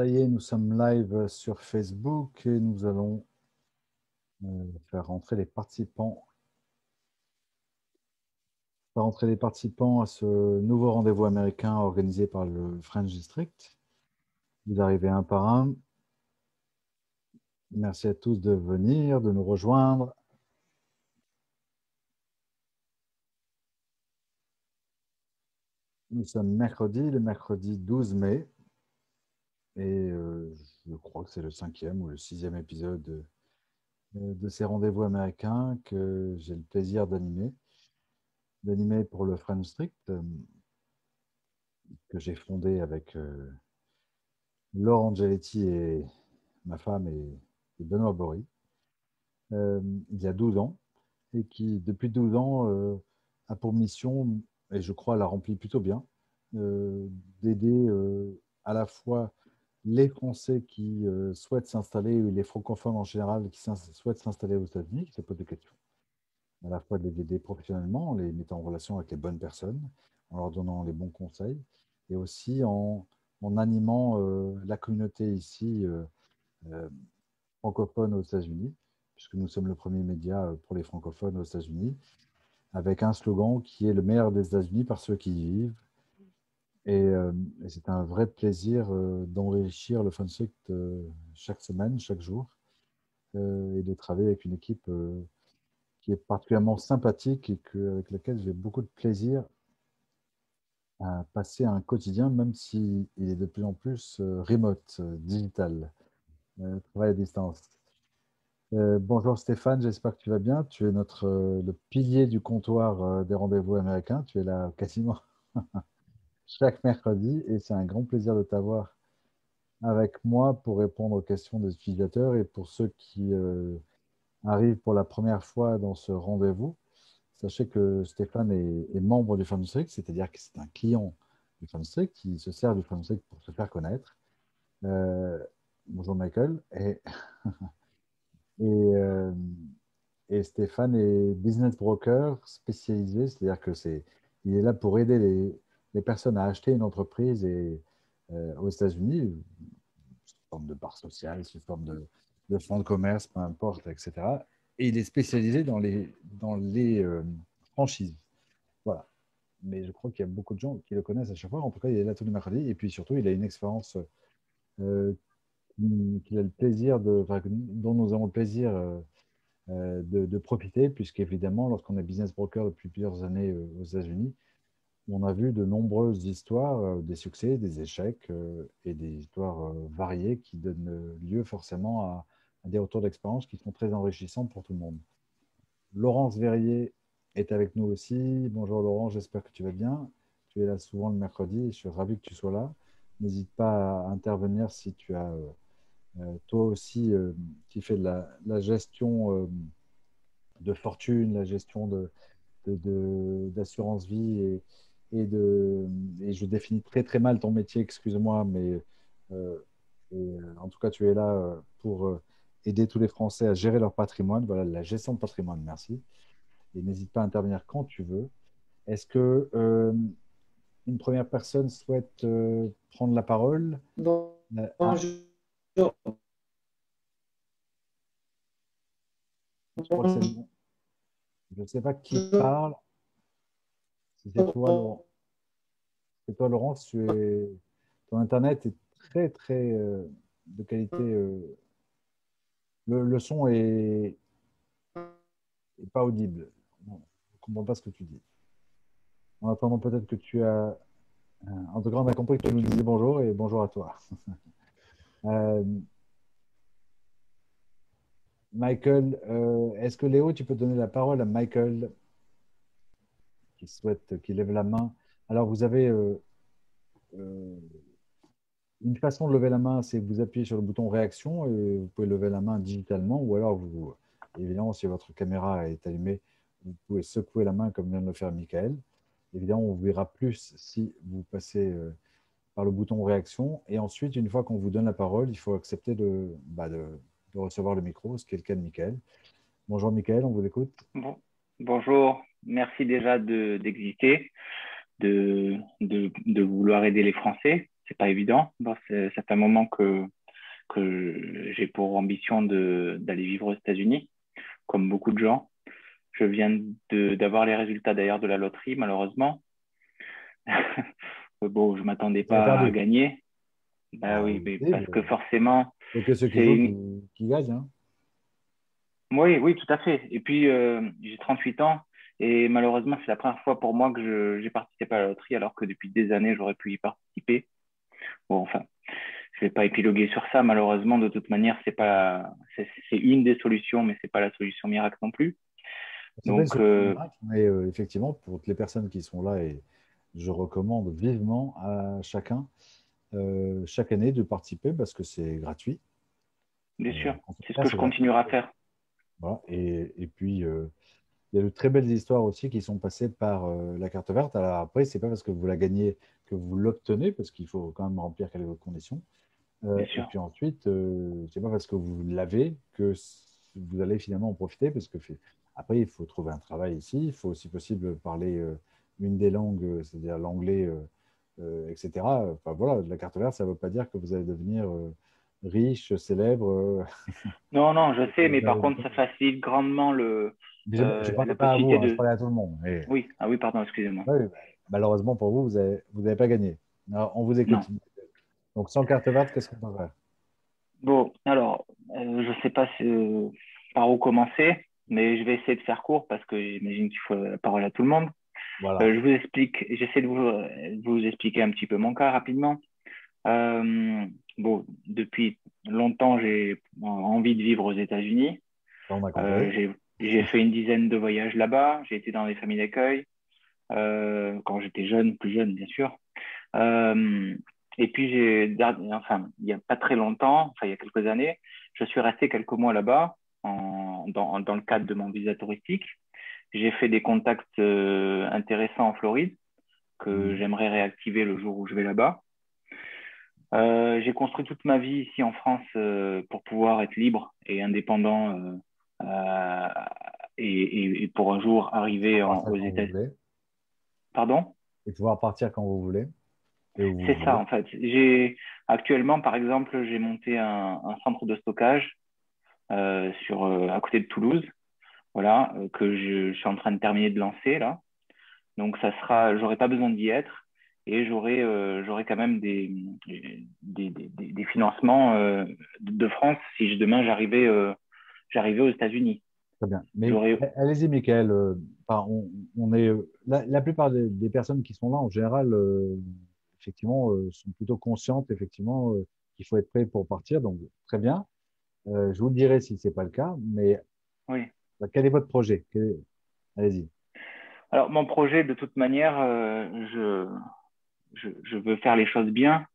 Ça y est, nous sommes live sur Facebook et nous allons euh, faire rentrer les participants. Faire rentrer les participants à ce nouveau rendez-vous américain organisé par le French District. Vous arrivez un par un. Merci à tous de venir, de nous rejoindre. Nous sommes mercredi, le mercredi 12 mai. Et euh, je crois que c'est le cinquième ou le sixième épisode de, de ces rendez-vous américains que j'ai le plaisir d'animer. D'animer pour le French Strict, euh, que j'ai fondé avec euh, Angeletti et ma femme et, Benoît Bory, il y a 12 ans, et qui, depuis 12 ans, a pour mission et je crois la remplit plutôt bien, euh, d'aider euh, à la fois les Français qui euh, souhaitent s'installer, ou les francophones en général qui souhaitent s'installer aux États-Unis, qui se posent des questions, à la fois de les aider professionnellement, en les mettant en relation avec les bonnes personnes, en leur donnant les bons conseils, et aussi en, en animant la communauté ici francophone aux États-Unis, puisque nous sommes le premier média pour les francophones aux États-Unis, avec un slogan qui est le meilleur des États-Unis par ceux qui y vivent. Et, euh, c'est un vrai plaisir euh, d'enrichir le FunSect euh, chaque semaine, chaque jour, et de travailler avec une équipe qui est particulièrement sympathique et que, avec laquelle j'ai beaucoup de plaisir à passer un quotidien, même s'il est de plus en plus remote, digital, travail à distance. Bonjour Stéphane, j'espère que tu vas bien. Tu es notre le pilier du comptoir des rendez-vous américains. Tu es là quasiment chaque mercredi et c'est un grand plaisir de t'avoir avec moi pour répondre aux questions des utilisateurs et pour ceux qui arrivent pour la première fois dans ce rendez-vous. Sachez que Stéphane est, membre du FunStrict, c'est-à-dire que c'est un client du FunStrict qui se sert du FunStrict pour se faire connaître. bonjour Michael. Et euh, et, Stéphane est business broker spécialisé, c'est-à-dire que c'est, est là pour aider les, les personnes à acheter une entreprise et, euh, aux États-Unis, sous forme de part sociale, sous forme de, fonds de commerce, peu importe, etc. Et il est spécialisé dans les, dans les euh, franchises. Voilà. Mais je crois qu'il y a beaucoup de gens qui le connaissent à chaque fois. En tout cas, il est là tous les mercredis. Et puis surtout, il a une expérience qu'il a le plaisir de, dont nous avons le plaisir euh, euh, de, de, profiter, puisqu'évidemment, lorsqu'on est business broker depuis plusieurs années euh, aux États-Unis, on a vu de nombreuses histoires, des succès, des échecs et des histoires variées qui donnent lieu forcément à, des retours d'expérience qui sont très enrichissants pour tout le monde. Laurence Verrier est avec nous aussi. Bonjour Laurent, j'espère que tu vas bien. Tu es là souvent le mercredi et je suis ravi que tu sois là. N'hésite pas à intervenir si tu as euh, toi aussi euh, qui fais de la, gestion euh, de fortune, la gestion d'assurance vie et, et, de, et je définis très très mal ton métier, excuse-moi, mais en tout cas tu es là pour aider tous les Français à gérer leur patrimoine. Voilà, la gestion de patrimoine, merci. Et n'hésite pas à intervenir quand tu veux. Est-ce que une première personne souhaite prendre la parole? Bonjour. Je ne sais pas qui parle. C'est toi, Laurent. C'est toi, Laurent. Ton Internet est très, très euh, de qualité. Euh, le, son est... pas audible. je ne comprends pas ce que tu dis. En attendant, peut-être que tu as. Euh, en tout cas, on a compris que tu nous disais bonjour et bonjour à toi. Euh, Michael, euh, est-ce que Léo, tu peux donner la parole à Michael qui souhaite, qui lève la main Alors, vous avez euh, une façon de lever la main, c'est vous appuyez sur le bouton réaction et vous pouvez lever la main digitalement ou alors, vous, évidemment, si votre caméra est allumée, vous pouvez secouer la main comme vient de le faire Michael. Évidemment, on vous verra plus si vous passez par le bouton réaction. Et ensuite, une fois qu'on vous donne la parole, il faut accepter de, bah, recevoir le micro, ce qui est le cas de Michael. Bonjour Michael, on vous écoute. Bonjour, merci déjà d'exister, de, de, de, vouloir aider les Français. c'est pas évident. Bon, c'est, un moment que, que j'ai pour ambition d'aller vivre aux États-Unis, comme beaucoup de gens. Je viens d'avoir les résultats d'ailleurs de la loterie, malheureusement. bon, je m'attendais pas à gagner. Bah ah, oui, mais parce que forcément. Que ceux qui, gagnent. Hein. Oui, oui, tout à fait. Et puis, euh, j'ai 38 ans et malheureusement, c'est la première fois pour moi que j'ai participé à la loterie alors que depuis des années, j'aurais pu y participer. Bon, enfin, je vais pas épiloguer sur ça. Malheureusement, de toute manière, c'est pas, c'est une des solutions, mais c'est pas la solution miracle non plus. Donc, euh... mais euh, effectivement, pour toutes les personnes qui sont là, et je recommande vivement à chacun chaque année de participer parce que c'est gratuit. Bien sûr, c'est ce que je continuerai à faire. Voilà. Et, et, puis, euh, il y a de très belles histoires aussi qui sont passées par la carte verte. Alors après, ce n'est pas parce que vous la gagnez que vous l'obtenez, parce qu'il faut quand même remplir quelques conditions. et puis ensuite, ce n'est pas parce que vous l'avez que vous allez finalement en profiter, parce que après, il faut trouver un travail ici. Il faut, si possible, parler une des langues, c'est-à-dire l'anglais euh, etc. Enfin voilà, la carte verte, ça ne veut pas dire que vous allez devenir euh, riche, célèbre. Euh. non, non, je sais, mais par contre, ça facilite grandement le. je ne parle pas à vous, hein, je parle à tout le monde. Oui, ah oui, pardon, excusez-moi. Bah, malheureusement pour vous, vous n'avez vous avez pas gagné. on vous écoute. Donc, sans carte verte, qu'est-ce qu'on peut faire? Bon, alors, je ne sais pas par où commencer, mais je vais essayer de faire court parce que j'imagine qu'il faut la parole à tout le monde. Euh, je vous explique, j'essaie de vous, expliquer un petit peu mon cas rapidement. Euh, bon, depuis longtemps, j'ai envie de vivre aux États-Unis. Euh, j'ai fait une dizaine de voyages là-bas. J'ai été dans des familles d'accueil quand j'étais jeune, plus jeune, bien sûr. et puis, j'ai, enfin, il n'y a pas très longtemps, enfin, il y a quelques années, je suis resté quelques mois là-bas dans, dans, le cadre de mon visa touristique. J'ai fait des contacts euh, intéressants en Floride que mmh. j'aimerais réactiver le jour où je vais là-bas. Euh, j'ai construit toute ma vie ici en France euh, pour pouvoir être libre et indépendant et, pour un jour arriver aux États-Unis. Pardon? Et pouvoir partir quand vous voulez. C'est ça en fait. J'ai actuellement, par exemple, j'ai monté un, un, centre de stockage sur à côté de Toulouse voilà, euh, que je, suis en train de terminer de lancer là. Donc ça sera, j'aurai pas besoin d'y être et j'aurai euh, j'aurai quand même des, des, des, des financements euh, de France si demain j'arrivais j'arrivais aux États-Unis. Très bien. Mais allez-y, Michael. on, on, est la, la plupart des, personnes qui sont là en général, effectivement, sont plutôt conscientes effectivement qu'il faut être prêt pour partir. Donc très bien. je vous le dirai si c'est pas le cas, mais oui. Bah, quel est votre projet? Allez-y. Alors, mon projet, de toute manière, euh, je, je, veux faire les choses bien.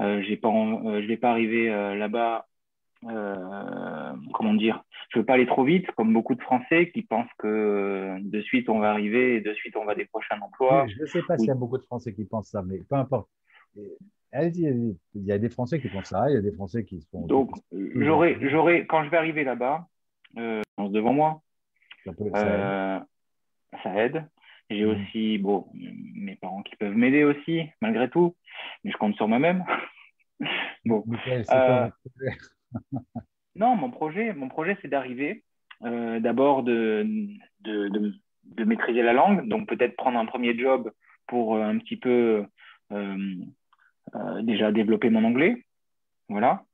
Euh, pas, euh, je ne vais pas arriver là-bas, comment dire, je ne veux pas aller trop vite, comme beaucoup de Français qui pensent que de suite on va arriver et de suite on va décrocher un emploi. je ne sais pas s'il y a beaucoup de Français qui pensent ça, mais peu importe. Allez-y, il y a des Français qui pensent ça, il y a des Français qui se font. Donc, j'aurai, quand je vais arriver là-bas, devant moi, euh, ça, aide. J'ai mm. aussi bon, mes parents qui peuvent m'aider aussi, malgré tout, mais je compte sur moi-même. bon. Euh, non, mon projet, mon projet c'est d'arriver euh, d'abord de, de, de, maîtriser la langue, donc peut-être prendre un premier job pour un petit peu déjà développer mon anglais. Voilà.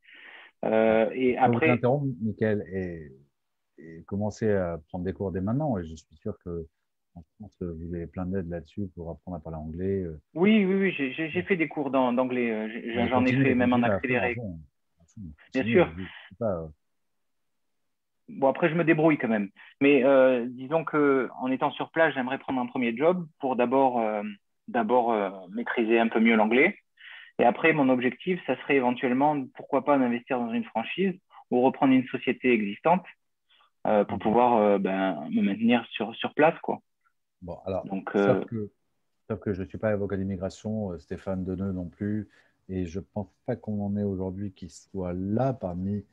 et après. Je Michael, et et commencer à prendre des cours dès maintenant. Et je suis sûr que France, vous avez plein d'aide là-dessus pour apprendre à parler anglais. Euh. Oui, oui, oui, j'ai fait des cours d'anglais. Euh, j'en ai fait même en accéléré. Bien sûr. Euh. Bon, après, je me débrouille quand même. Mais disons que en étant sur place, j'aimerais prendre un premier job pour d'abord d'abord maîtriser un peu mieux l'anglais. Et après, mon objectif, ça serait éventuellement, pourquoi pas, d'investir dans une franchise ou reprendre une société existante euh, pour pouvoir euh, ben, me maintenir sur, sur place. Quoi. Bon, alors, Donc, euh, sauf, que, je ne suis pas avocat d'immigration, Stéphane Deneux non plus, et je ne pense pas qu'on en ait aujourd'hui qui soit là parmi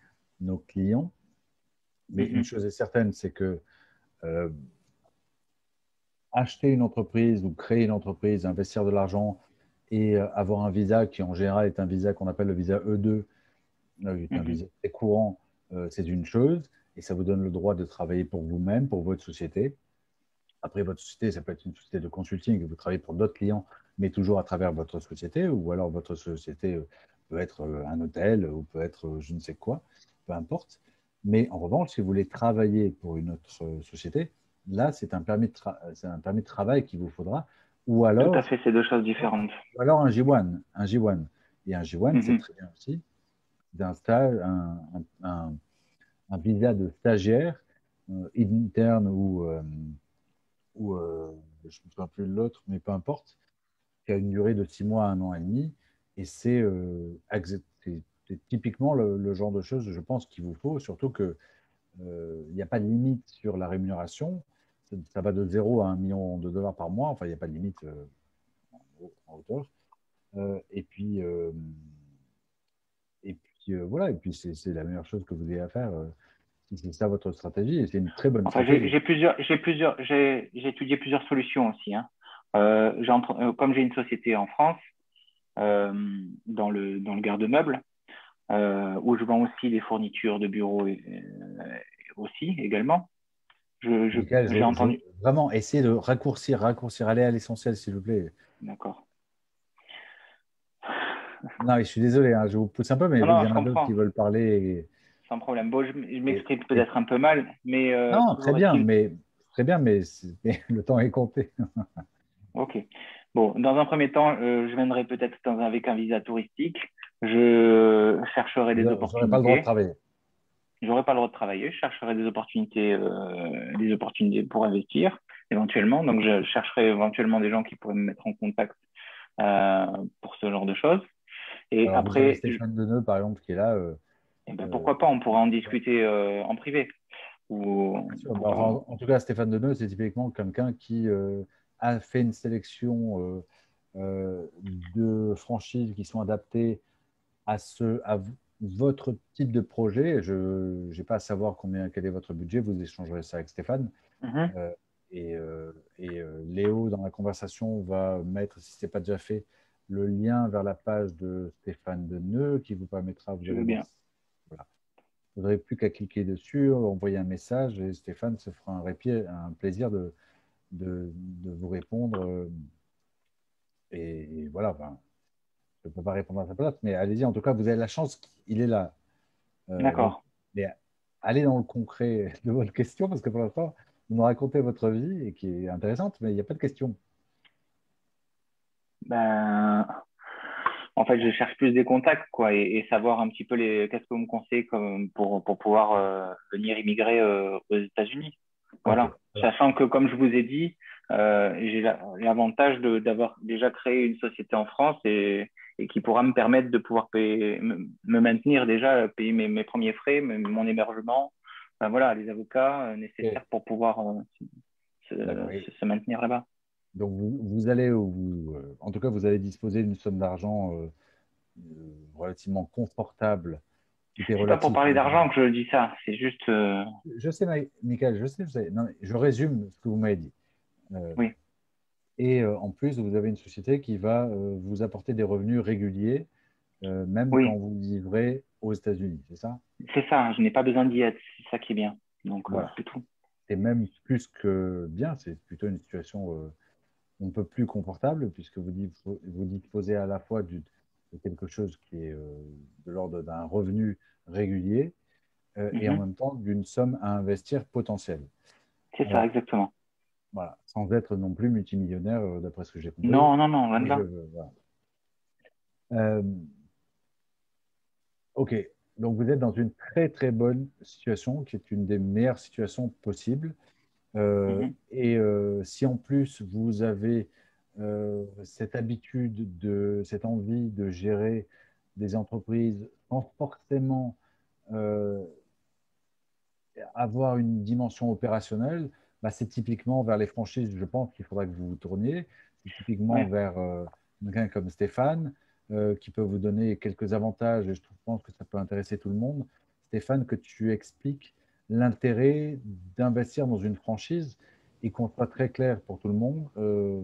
nos clients. Mais une mhm. chose est certaine, c'est que acheter une entreprise ou créer une entreprise, investir de l'argent et avoir un visa qui en général est un visa qu'on appelle le visa E2, un mhm. visa très courant, c'est une chose, et ça vous donne le droit de travailler pour vous-même, pour votre société. Après, votre société, ça peut être une société de consulting, vous travaillez pour d'autres clients, mais toujours à travers votre société, ou alors votre société peut être un hôtel, ou peut être je ne sais quoi, peu importe. Mais en revanche, si vous voulez travailler pour une autre société, là, c'est un, permis de un permis de travail qu'il vous faudra. Ou alors, Tout à fait, c'est deux choses différentes. Ou alors un J1. Un J1. Et un J1, c'est mhm. très bien aussi. D'un stage, un, un, un, visa de stagiaire, euh, interne ou, euh, ou euh, je ne me souviens plus de l'autre, mais peu importe, qui a une durée de six mois à un an et demi. Et c'est c'est typiquement le, genre de choses, je pense, qu'il vous faut, surtout qu'il euh, n'y a pas de limite sur la rémunération. Ça, va de 0 à 1 million de dollars par mois. Enfin, il n'y a pas de limite euh, en hauteur. Euh, et puis, et puis voilà. Et puis, c'est la meilleure chose que vous ayez à faire. C'est ça votre stratégie, et c'est une très bonne enfin, J'ai plusieurs, j'ai plusieurs, j'ai étudié plusieurs solutions aussi. Hein. comme j'ai une société en France, dans le dans le garde-meuble, euh, où je vends aussi des fournitures de bureau et, euh, aussi également. Je, j'ai entendu. Vraiment, essayez de raccourcir, raccourcir, aller à l'essentiel, s'il vous plaît. D'accord. Non, je suis désolé, hein, je vous pousse un peu, mais il y en a d'autres qui veulent parler. Sans problème. Bon, je, m'exprime peut-être un peu mal, mais. Euh, non, très bien, mais très bien, mais, le temps est compté. ok. Bon, dans un premier temps, je viendrai peut-être avec un visa touristique je chercherai des opportunités. pas le droit de travailler. J'aurais pas le droit de travailler. Je chercherai des opportunités, euh, des opportunités pour investir éventuellement. Donc, je chercherai éventuellement des gens qui pourraient me mettre en contact euh, pour ce genre de choses. Et après, Stéphane Deneux, par exemple, qui est là. Euh, ben, pourquoi pas On pourra en discuter en privé. Ou... Bah, en, tout cas, Stéphane Deneux, c'est typiquement quelqu'un qui a fait une sélection de franchises qui sont adaptées à, ce, à votre type de projet. Je n'ai pas à savoir combien, quel est votre budget, vous échangerez ça avec Stéphane. Mhm. Euh, et, euh, et euh, Léo, dans la conversation, va mettre, si ce n'est pas déjà fait, le lien vers la page de Stéphane Deneux qui vous permettra. Vous bien. Vous n'aurez plus qu'à cliquer dessus, envoyer un message et Stéphane se fera un, répit, un plaisir de, de, de vous répondre. Et, voilà, ben, je ne peux pas répondre à sa place, mais allez-y. En tout cas, vous avez la chance qu'il est là. Euh, D'accord. Mais allez dans le concret de votre question, parce que pour l'instant, vous nous racontez votre vie et qui est intéressante, mais il n'y a pas de question. Ben, en fait, je cherche plus des contacts, quoi, et, savoir un petit peu les, qu'est-ce que vous me conseillez comme, pour, pour pouvoir euh, venir immigrer euh, aux États-Unis. Voilà. Sachant que, comme je vous ai dit, j'ai l'avantage d'avoir déjà créé une société en France et, et qui pourra me permettre de pouvoir payer, me, maintenir déjà, payer mes, mes premiers frais, mon hébergement, voilà, les avocats euh, nécessaires pour pouvoir euh, se, maintenir là-bas. Donc vous, vous allez, vous, euh, en tout cas, vous allez disposer d'une somme d'argent relativement confortable. C'est pas pour parler d'argent que je dis ça, c'est juste. Je sais, Michael, je sais, je sais. Non, je résume ce que vous m'avez dit. oui. Et euh, en plus, vous avez une société qui va euh, vous apporter des revenus réguliers, euh, même quand vous vivrez aux États-Unis, c'est ça? C'est ça, je n'ai pas besoin d'y être, c'est ça qui est bien. Donc voilà, c'est tout. Et même plus que bien, c'est plutôt une situation un peu plus confortable, puisque vous, vous disposez à la fois de quelque chose qui est de l'ordre d'un revenu régulier et en mhm. même temps d'une somme à investir potentielle. C'est ça, exactement. Voilà, sans être non plus multimillionnaire, euh, d'après ce que j'ai compris. Non, non, non, là. Euh, ok, donc vous êtes dans une très très bonne situation, qui est une des meilleures situations possibles. Euh, mhm. Et si en plus vous avez cette habitude, de, cette envie de gérer des entreprises sans forcément avoir une dimension opérationnelle, bah, c'est typiquement vers les franchises, je pense qu'il faudra que vous vous tourniez. C'est typiquement vers euh, quelqu'un comme Stéphane, euh, qui peut vous donner quelques avantages, et je pense que ça peut intéresser tout le monde. Stéphane, que tu expliques l'intérêt d'investir dans une franchise et qu'on soit très clair pour tout le monde. Euh,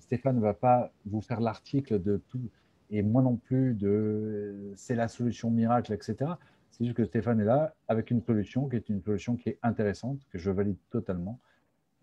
Stéphane ne va pas vous faire l'article de tout, et moi non plus, de c'est la solution miracle, etc. C'est juste que Stéphane est là avec une solution qui est une solution qui est intéressante, que je valide totalement.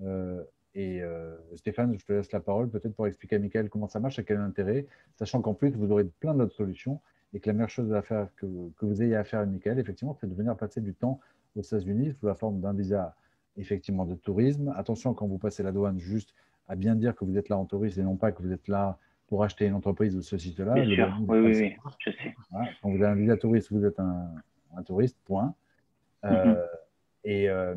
Euh, et euh, Stéphane, je te laisse la parole peut-être pour expliquer à Michael comment ça marche, à quel intérêt, sachant qu'en plus, vous aurez plein d'autres solutions et que la meilleure chose à faire que, que vous ayez à faire à Michael, effectivement, c'est de venir passer du temps aux États-Unis sous la forme d'un visa effectivement de tourisme. Attention quand vous passez la douane, juste à bien dire que vous êtes là en tourisme et non pas que vous êtes là pour acheter une entreprise de ce site-là. Bien sûr, oui, oui, oui, je sais. Quand vous avez un visa touriste, vous êtes un, touriste, point. Euh, mm-hmm. et, euh,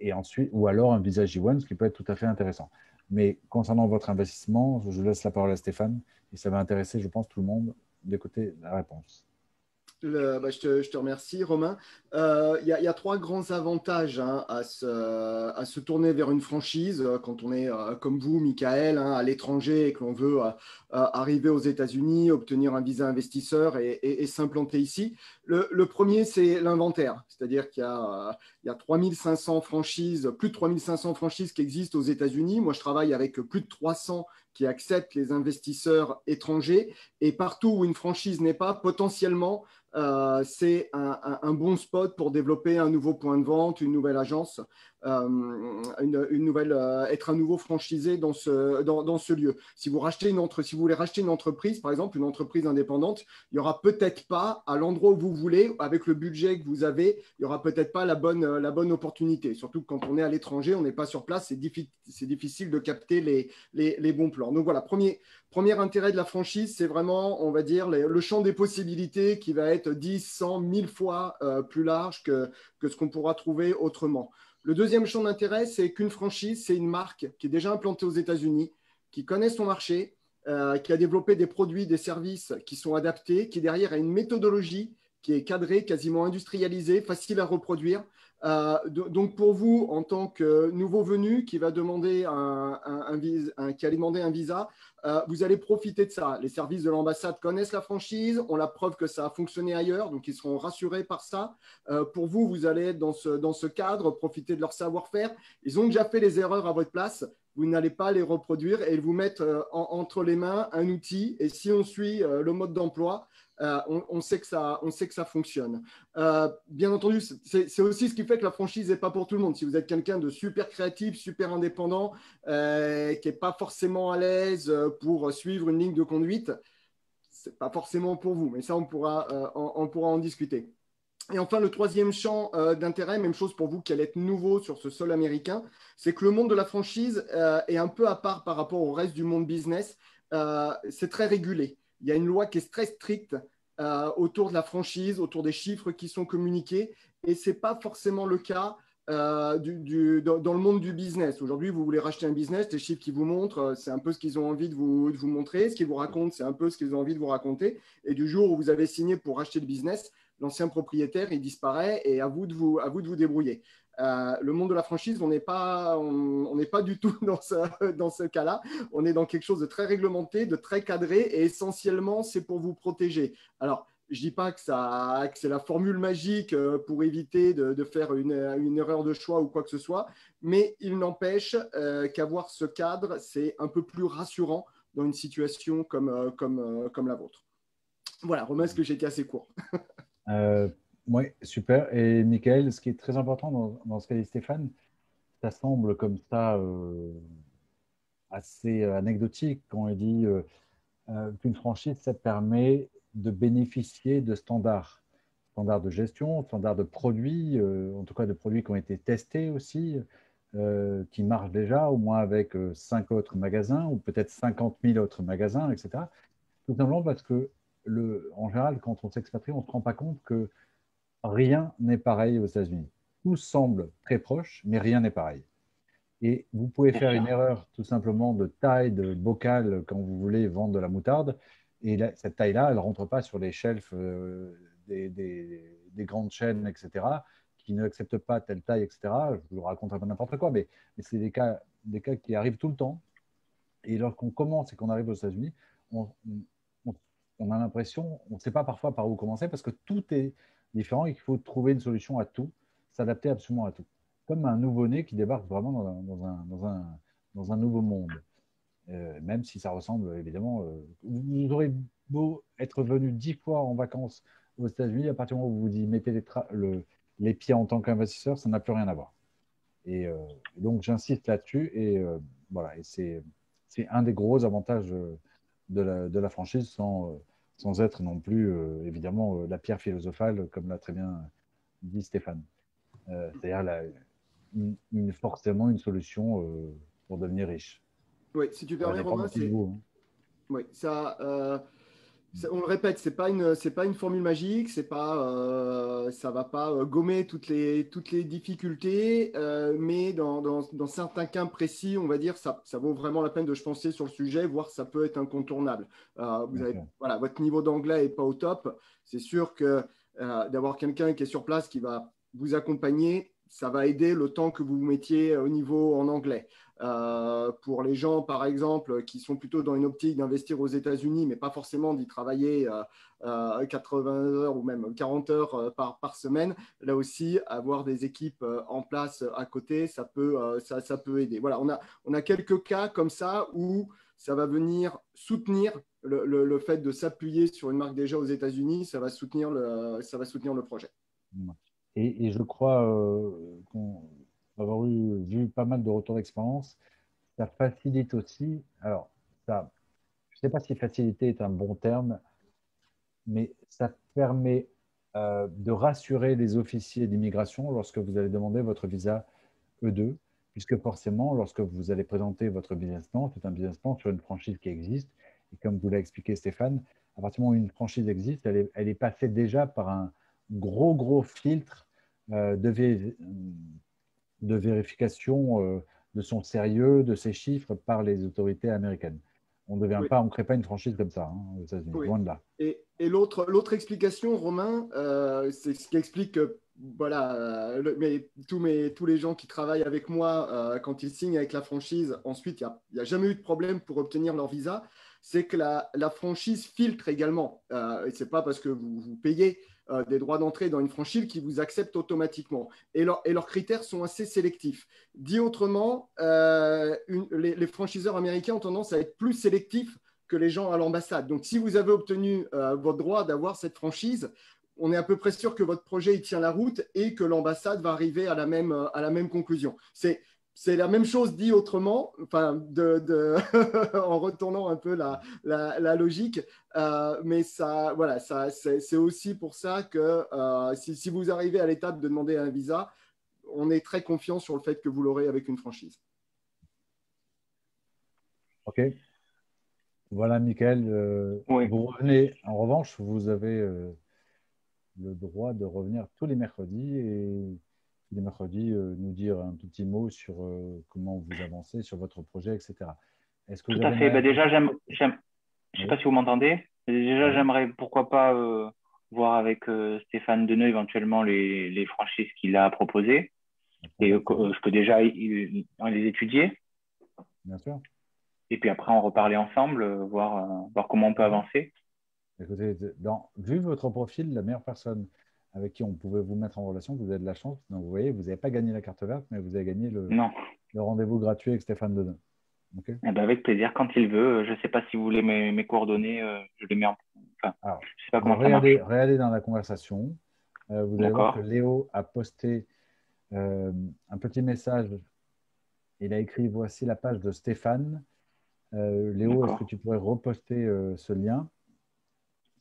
et ensuite, ou alors un visa J1, ce qui peut être tout à fait intéressant. Mais concernant votre investissement, je laisse la parole à Stéphane et ça va intéresser, je pense, tout le monde d'écouter la réponse. Bah, je, te, remercie, Romain. Euh, il y, a trois grands avantages hein, à, se, tourner vers une franchise euh, quand on est, euh, comme vous, Michael, hein, à l'étranger et que l'on veut arriver aux États-Unis, obtenir un visa investisseur et, s'implanter ici. Le, premier, c'est l'inventaire. C'est-à-dire qu'il y a, y a 3500 franchises, plus de 3500 franchises qui existent aux États-Unis. Moi, je travaille avec plus de 300 qui acceptent les investisseurs étrangers. Et partout où une franchise n'est pas, potentiellement, euh, c'est un, bon spot pour développer un nouveau point de vente, une nouvelle agence, euh, une, nouvelle, euh, être un nouveau franchisé dans ce, lieu. Si vous, rachetez une entre, si vous voulez racheter une entreprise, par exemple, une entreprise indépendante, il n'y aura peut-être pas, à l'endroit où vous voulez, avec le budget que vous avez, il n'y aura peut-être pas la bonne, la bonne opportunité. Surtout que quand on est à l'étranger, on n'est pas sur place, c'est difficile, de capter les, les, bons plans. Donc voilà, premier, Premier intérêt de la franchise, c'est vraiment, on va dire, le champ des possibilités qui va être 10, 100, 1000 fois euh, plus large que, ce qu'on pourra trouver autrement. Le deuxième champ d'intérêt, c'est qu'une franchise, c'est une marque qui est déjà implantée aux États-Unis, qui connaît son marché, euh, qui a développé des produits, des services qui sont adaptés, qui derrière a une méthodologie qui est cadrée, quasiment industrialisée, facile à reproduire, euh, donc pour vous, en tant que nouveau venu qui va demander un, qui a demandé un visa, euh, vous allez profiter de ça. Les services de l'ambassade connaissent la franchise, ont la preuve que ça a fonctionné ailleurs, donc ils seront rassurés par ça. Euh, pour vous, vous allez être dans ce, dans ce cadre, profiter de leur savoir-faire. Ils ont déjà fait les erreurs à votre place. Vous n'allez pas les reproduire et vous mettre entre les mains un outil. Et si on suit le mode d'emploi, euh, on, sait que ça, on sait que ça fonctionne. Euh, bien entendu, c'est aussi ce qui fait que la franchise n'est pas pour tout le monde. Si vous êtes quelqu'un de super créatif, super indépendant, euh, qui n'est pas forcément à l'aise pour suivre une ligne de conduite, ce n'est pas forcément pour vous. Mais ça, on pourra, on, pourra en discuter. Et enfin, le troisième champ d'intérêt, même chose pour vous qui allez être nouveau sur ce sol américain, c'est que le monde de la franchise est un peu à part par rapport au reste du monde business. c'est très régulé il y a une loi qui est très stricte euh, autour de la franchise, autour des chiffres qui sont communiqués, et ce n'est pas forcément le cas euh, dans, le monde du business. Aujourd'hui, vous voulez racheter un business, les chiffres qui vous montrent, euh, c'est un peu ce qu'ils ont envie de vous, montrer, ce qu'ils vous racontent, c'est un peu ce qu'ils ont envie de vous raconter, et du jour où vous avez signé pour racheter le business, l'ancien propriétaire, il disparaît, et à vous de vous, à vous, de vous débrouiller. Euh, le monde de la franchise, on n'est pas, on, n'est pas du tout dans ce, dans ce cas-là. On est dans quelque chose de très réglementé, de très cadré, et essentiellement, c'est pour vous protéger. Alors, je dis pas que, ça, que c'est la formule magique euh, pour éviter de, faire une, une, erreur de choix ou quoi que ce soit, mais il n'empêche euh, qu'avoir ce cadre, c'est un peu plus rassurant dans une situation comme, comme, comme la vôtre. Voilà, Romain, est-ce que j'ai été assez court? Oui, super. Et Michael, ce qui est très important dans, ce qu'a dit Stéphane, ça semble comme ça euh, assez anecdotique quand il dit euh, euh, qu'une franchise, ça permet de bénéficier de standards. Standards de gestion, standards de produits, en tout cas de produits qui ont été testés aussi, qui marchent déjà, au moins avec cinq autres magasins ou peut-être 50 000 autres magasins, etc. Tout simplement parce que, en général, quand on s'expatrie, on ne se rend pas compte que rien n'est pareil aux États-Unis. Tout semble très proche, mais rien n'est pareil. Et vous pouvez faire une erreur tout simplement de taille de bocal quand vous voulez vendre de la moutarde. Et cette taille-là, elle ne rentre pas sur les shelves euh, des, grandes chaînes, etc., qui n'acceptent pas telle taille, etc. Je vous raconte un peu n'importe quoi, mais, c'est des cas, des cas qui arrivent tout le temps. Et lorsqu'on commence et qu'on arrive aux États-Unis, on, on, a l'impression, on ne sait pas parfois par où commencer parce que tout est différent et qu'il faut trouver une solution à tout, s'adapter absolument à tout. Comme un nouveau-né qui débarque vraiment dans un, dans un, dans un, nouveau monde. même si ça ressemble évidemment. vous aurez beau être venu dix fois en vacances aux États-Unis, à partir du moment où vous y mettez les, le, les pieds en tant qu'investisseur, ça n'a plus rien à voir. Et, donc, j'insiste là-dessus. Et voilà, et c'est un des gros avantages de la, de la franchise sans, sans être non plus, évidemment, la pierre philosophale, comme l'a très bien dit Stéphane. C'est-à-dire une, forcément une solution pour devenir riche. Oui, si tu permets, Romain, c'est. Hein. Oui, ça on le répète, c'est pas une c'est pas une formule magique, c'est pas euh, ça va pas euh, gommer toutes les toutes les difficultés, euh, mais dans, dans, certains cas précis, on va dire ça ça vaut vraiment la peine de se penser sur le sujet, voir ça peut être incontournable. vous avez, voilà, votre niveau d'anglais est pas au top, c'est sûr que d'avoir quelqu'un qui est sur place qui va vous accompagner, ça va aider le temps que vous vous mettiez au niveau en anglais. Euh, pour les gens, par exemple, qui sont plutôt dans une optique d'investir aux États-Unis, mais pas forcément d'y travailler 80 euh, heures ou même 40 heures euh, par, semaine, là aussi, avoir des équipes en place à côté, ça peut, ça, peut aider. Voilà, on a, on a quelques cas comme ça où ça va venir soutenir le, le, fait de s'appuyer sur une marque déjà aux États-Unis, ça, va soutenir le, ça va soutenir le projet. Et, et je crois qu'on avoir eu, vu pas mal de retours d'expérience, ça facilite aussi. Alors, ça, je ne sais pas si faciliter est un bon terme, mais ça permet euh, de rassurer les officiers d'immigration lorsque vous allez demander votre visa E2, puisque forcément, lorsque vous allez présenter votre business plan, c'est un business plan sur une franchise qui existe. Et comme vous l'a expliqué Stéphane, à partir du moment où une franchise existe, elle est, passée déjà par un gros, gros filtre euh, de, de vérification euh, de son sérieux, de ses chiffres par les autorités américaines. On ne devient pas, on crée pas une franchise comme ça hein, aux États-Unis, loin de là. Et, et l'autre explication, Romain, euh, c'est ce qui explique que voilà, euh, mais, tous, mes, tous les gens qui travaillent avec moi, quand ils signent avec la franchise, ensuite, il n'y a, jamais eu de problème pour obtenir leur visa. C'est que la, la, franchise filtre également. et ce n'est pas parce que vous, vous payez euh, des droits d'entrée dans une franchise qui vous accepte automatiquement. Et, leurs critères sont assez sélectifs. Dit autrement, euh, les, franchiseurs américains ont tendance à être plus sélectifs que les gens à l'ambassade. Donc, si vous avez obtenu euh, votre droit d'avoir cette franchise, on est à peu près sûr que votre projet il tient la route et que l'ambassade va arriver à la même, à la même conclusion. C'est c'est la même chose dit autrement, enfin, de, en retournant un peu la, la, logique. Euh, mais ça, voilà, ça, c'est aussi pour ça que euh, si, si, vous arrivez à l'étape de demander un visa, on est très confiant sur le fait que vous l'aurez avec une franchise. OK. Voilà, Michael. Euh, vous revenez, en revanche, vous avez le droit de revenir tous les mercredis et les mercredis, euh, nous dire un petit mot sur euh, comment vous avancez sur votre projet, etc. Est-ce que Tout à fait. Bah, déjà, j'aime, je ne sais pas si vous m'entendez. Déjà, j'aimerais, pourquoi pas, euh, voir avec Stéphane Deneux éventuellement les, les franchises qu'il a proposées. Et je peux déjà les étudier. Bien sûr. Et puis après, en reparler ensemble, voir, voir comment on peut avancer. Écoutez, dans, vu votre profil, la meilleure personne avec qui on pouvait vous mettre en relation, vous avez de la chance. Donc, vous voyez, vous n'avez pas gagné la carte verte, mais vous avez gagné le, le rendez-vous gratuit avec Stéphane Dedin. Eh ben, avec plaisir, quand il veut. Je ne sais pas si vous voulez mes, mes coordonnées, euh, je les mets en. Enfin, je sais pas comment regardez, regardez, dans la conversation. Euh, vous allez voir que Léo a posté euh, un petit message. Il a écrit Voici la page de Stéphane. Léo, est-ce que tu pourrais reposter ce lien?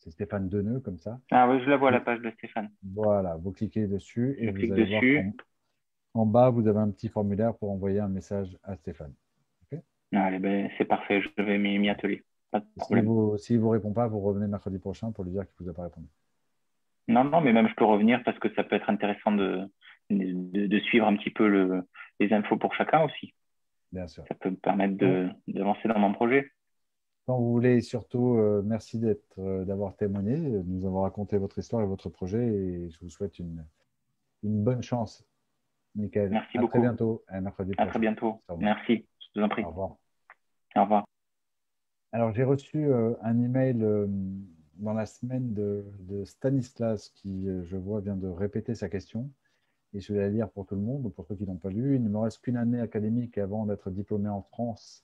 C'est Stéphane Deneux, comme ça. Ah oui, je la vois, la page de Stéphane. Voilà, vous cliquez dessus et vous allez dessus. voir en, bas, vous avez un petit formulaire pour envoyer un message à Stéphane. Allez, ben, c'est parfait, je vais m'y atteler. S'il ne vous, répond pas, vous revenez mercredi prochain pour lui dire qu'il ne vous a pas répondu. Non, non, mais même je peux revenir parce que ça peut être intéressant de, de, suivre un petit peu le, les infos pour chacun aussi. Bien sûr. Ça peut me permettre d'avancer dans mon projet. Quand vous voulez, surtout, euh, merci d'être, euh, d'avoir témoigné, nous avons raconté votre histoire et votre projet et je vous souhaite une, une bonne chance, Michael. Merci à beaucoup. Très bientôt. À mercredi À très bientôt. Merci. Je vous en prie. Au revoir. Au revoir. Alors, j'ai reçu euh, un email dans la semaine de, de, Stanislas qui, je vois, vient de répéter sa question. Et je vais la lire pour tout le monde, ou pour ceux qui n'ont pas lu. Il ne me reste qu'une année académique avant d'être diplômé en France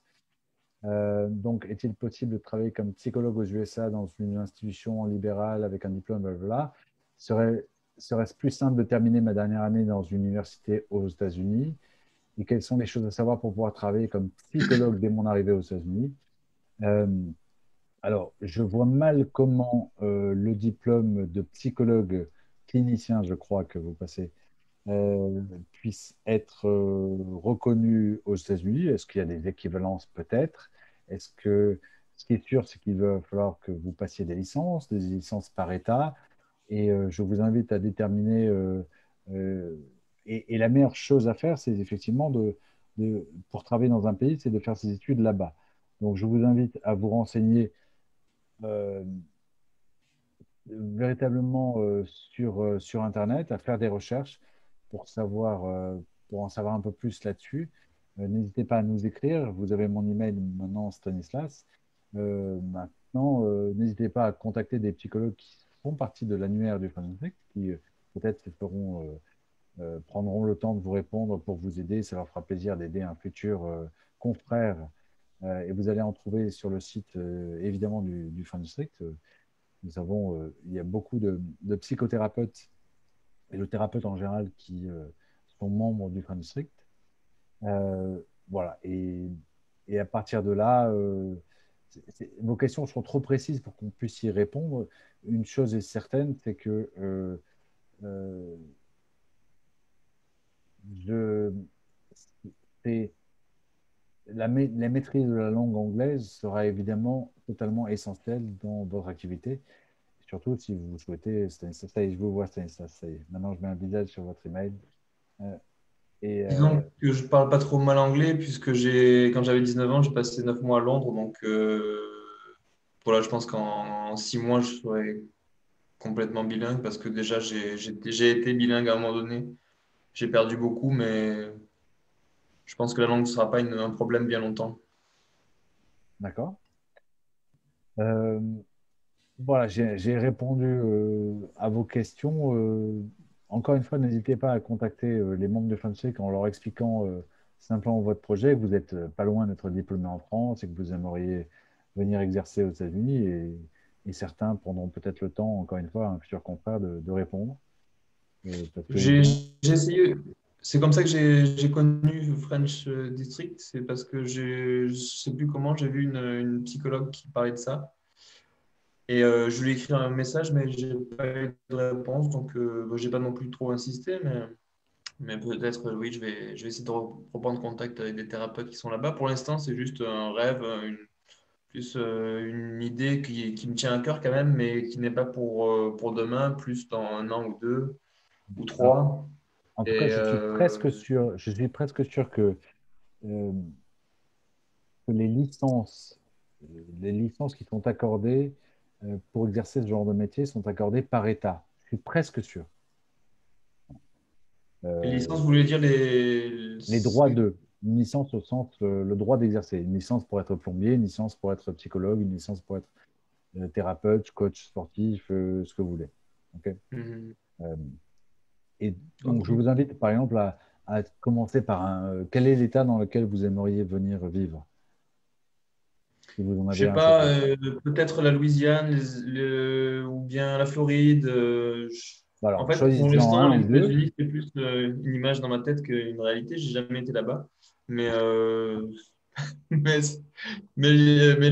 donc, est-il possible de travailler comme psychologue aux USA dans une institution libérale avec un diplôme, blablabla? Serait, Serait-ce plus simple de terminer ma dernière année dans une université aux États-Unis? Et quelles sont les choses à savoir pour pouvoir travailler comme psychologue dès mon arrivée aux États-Unis? Alors, je vois mal comment euh, le diplôme de psychologue clinicien, je crois que vous passez, euh, puisse être euh, reconnu aux États-Unis. Est-ce qu'il y a des équivalences peut-être? Est-ce que ce qui est sûr, c'est qu'il va falloir que vous passiez des licences, des licences par État. Et je vous invite à déterminer. Et, la meilleure chose à faire, c'est effectivement de, pour travailler dans un pays, c'est de faire ses études là-bas. Donc, je vous invite à vous renseigner euh, véritablement euh, sur, euh, sur Internet, à faire des recherches pour, savoir, pour en savoir un peu plus là-dessus. N'hésitez pas à nous écrire. Vous avez mon email maintenant, Stanislas. maintenant, n'hésitez pas à contacter des psychologues qui font partie de l'annuaire du Fantastic, qui peut-être feront, prendront le temps de vous répondre pour vous aider. Ça leur fera plaisir d'aider un futur confrère euh, et vous allez en trouver sur le site, euh, évidemment, du, du. Euh, nous avons, il y a beaucoup de, psychothérapeutes et de thérapeutes en général qui sont membres du District. Voilà. Et, à partir de là, vos questions sont trop précises pour qu'on puisse y répondre. Une chose est certaine, c'est que c'est la, maîtrise de la langue anglaise sera évidemment totalement essentielle dans votre activité. Surtout si vous souhaitez, est, je vous vois Stanislas. Maintenant, je mets un visage sur votre email. Euh, et, euh, Disons que je ne parle pas trop mal anglais, puisque quand j'avais 19 ans, j'ai passé 9 mois à Londres. Donc euh, voilà, je pense qu'en 6 mois, je serai complètement bilingue, parce que déjà, j'ai été bilingue à un moment donné. J'ai perdu beaucoup, mais je pense que la langue ne sera pas un problème bien longtemps. D'accord. Euh, voilà, j'ai répondu euh, à vos questions. Euh, encore une fois, n'hésitez pas à contacter les membres de FunSec en leur expliquant simplement votre projet, vous n'êtes pas loin d'être diplômé en France et que vous aimeriez venir exercer aux États-Unis. Et, certains prendront peut-être le temps, encore une fois, un futur confrère, de, de répondre. J'ai essayé, c'est comme ça que j'ai connu French District. C'est parce que je ne sais plus comment, j'ai vu une, psychologue qui parlait de ça. Et euh, je lui ai écrit un message, mais je n'ai pas eu de réponse. Donc, euh, je n'ai pas non plus trop insisté. Mais, mais peut-être, oui, je vais, je vais essayer de reprendre contact avec des thérapeutes qui sont là-bas. Pour l'instant, c'est juste un rêve, une, plus euh, une idée qui, qui, me tient à cœur quand même, mais qui n'est pas pour, pour demain, plus dans un an ou deux ou trois. En tout cas, je suis, euh, presque sûr, je suis presque sûr que, euh, les licences, les licences qui sont accordées euh, pour exercer ce genre de métier sont accordées par État. Je suis presque sûr. les licences, vous voulez dire les... Les droits de. Une licence au sens, le droit d'exercer. Une licence pour être plombier, une licence pour être psychologue, une licence pour être thérapeute, coach sportif, ce que vous voulez. Ok mhm. Et donc, je vous invite, par exemple, à, commencer par un. Euh, quel est l'état dans lequel vous aimeriez venir vivre? Je ne sais pas, euh, peut-être la Louisiane ou bien la Floride. Euh, en fait, pour l'instant, les États-Unis, c'est plus une image dans ma tête qu'une réalité. Je n'ai jamais été là-bas. Mais, mais, mais, mais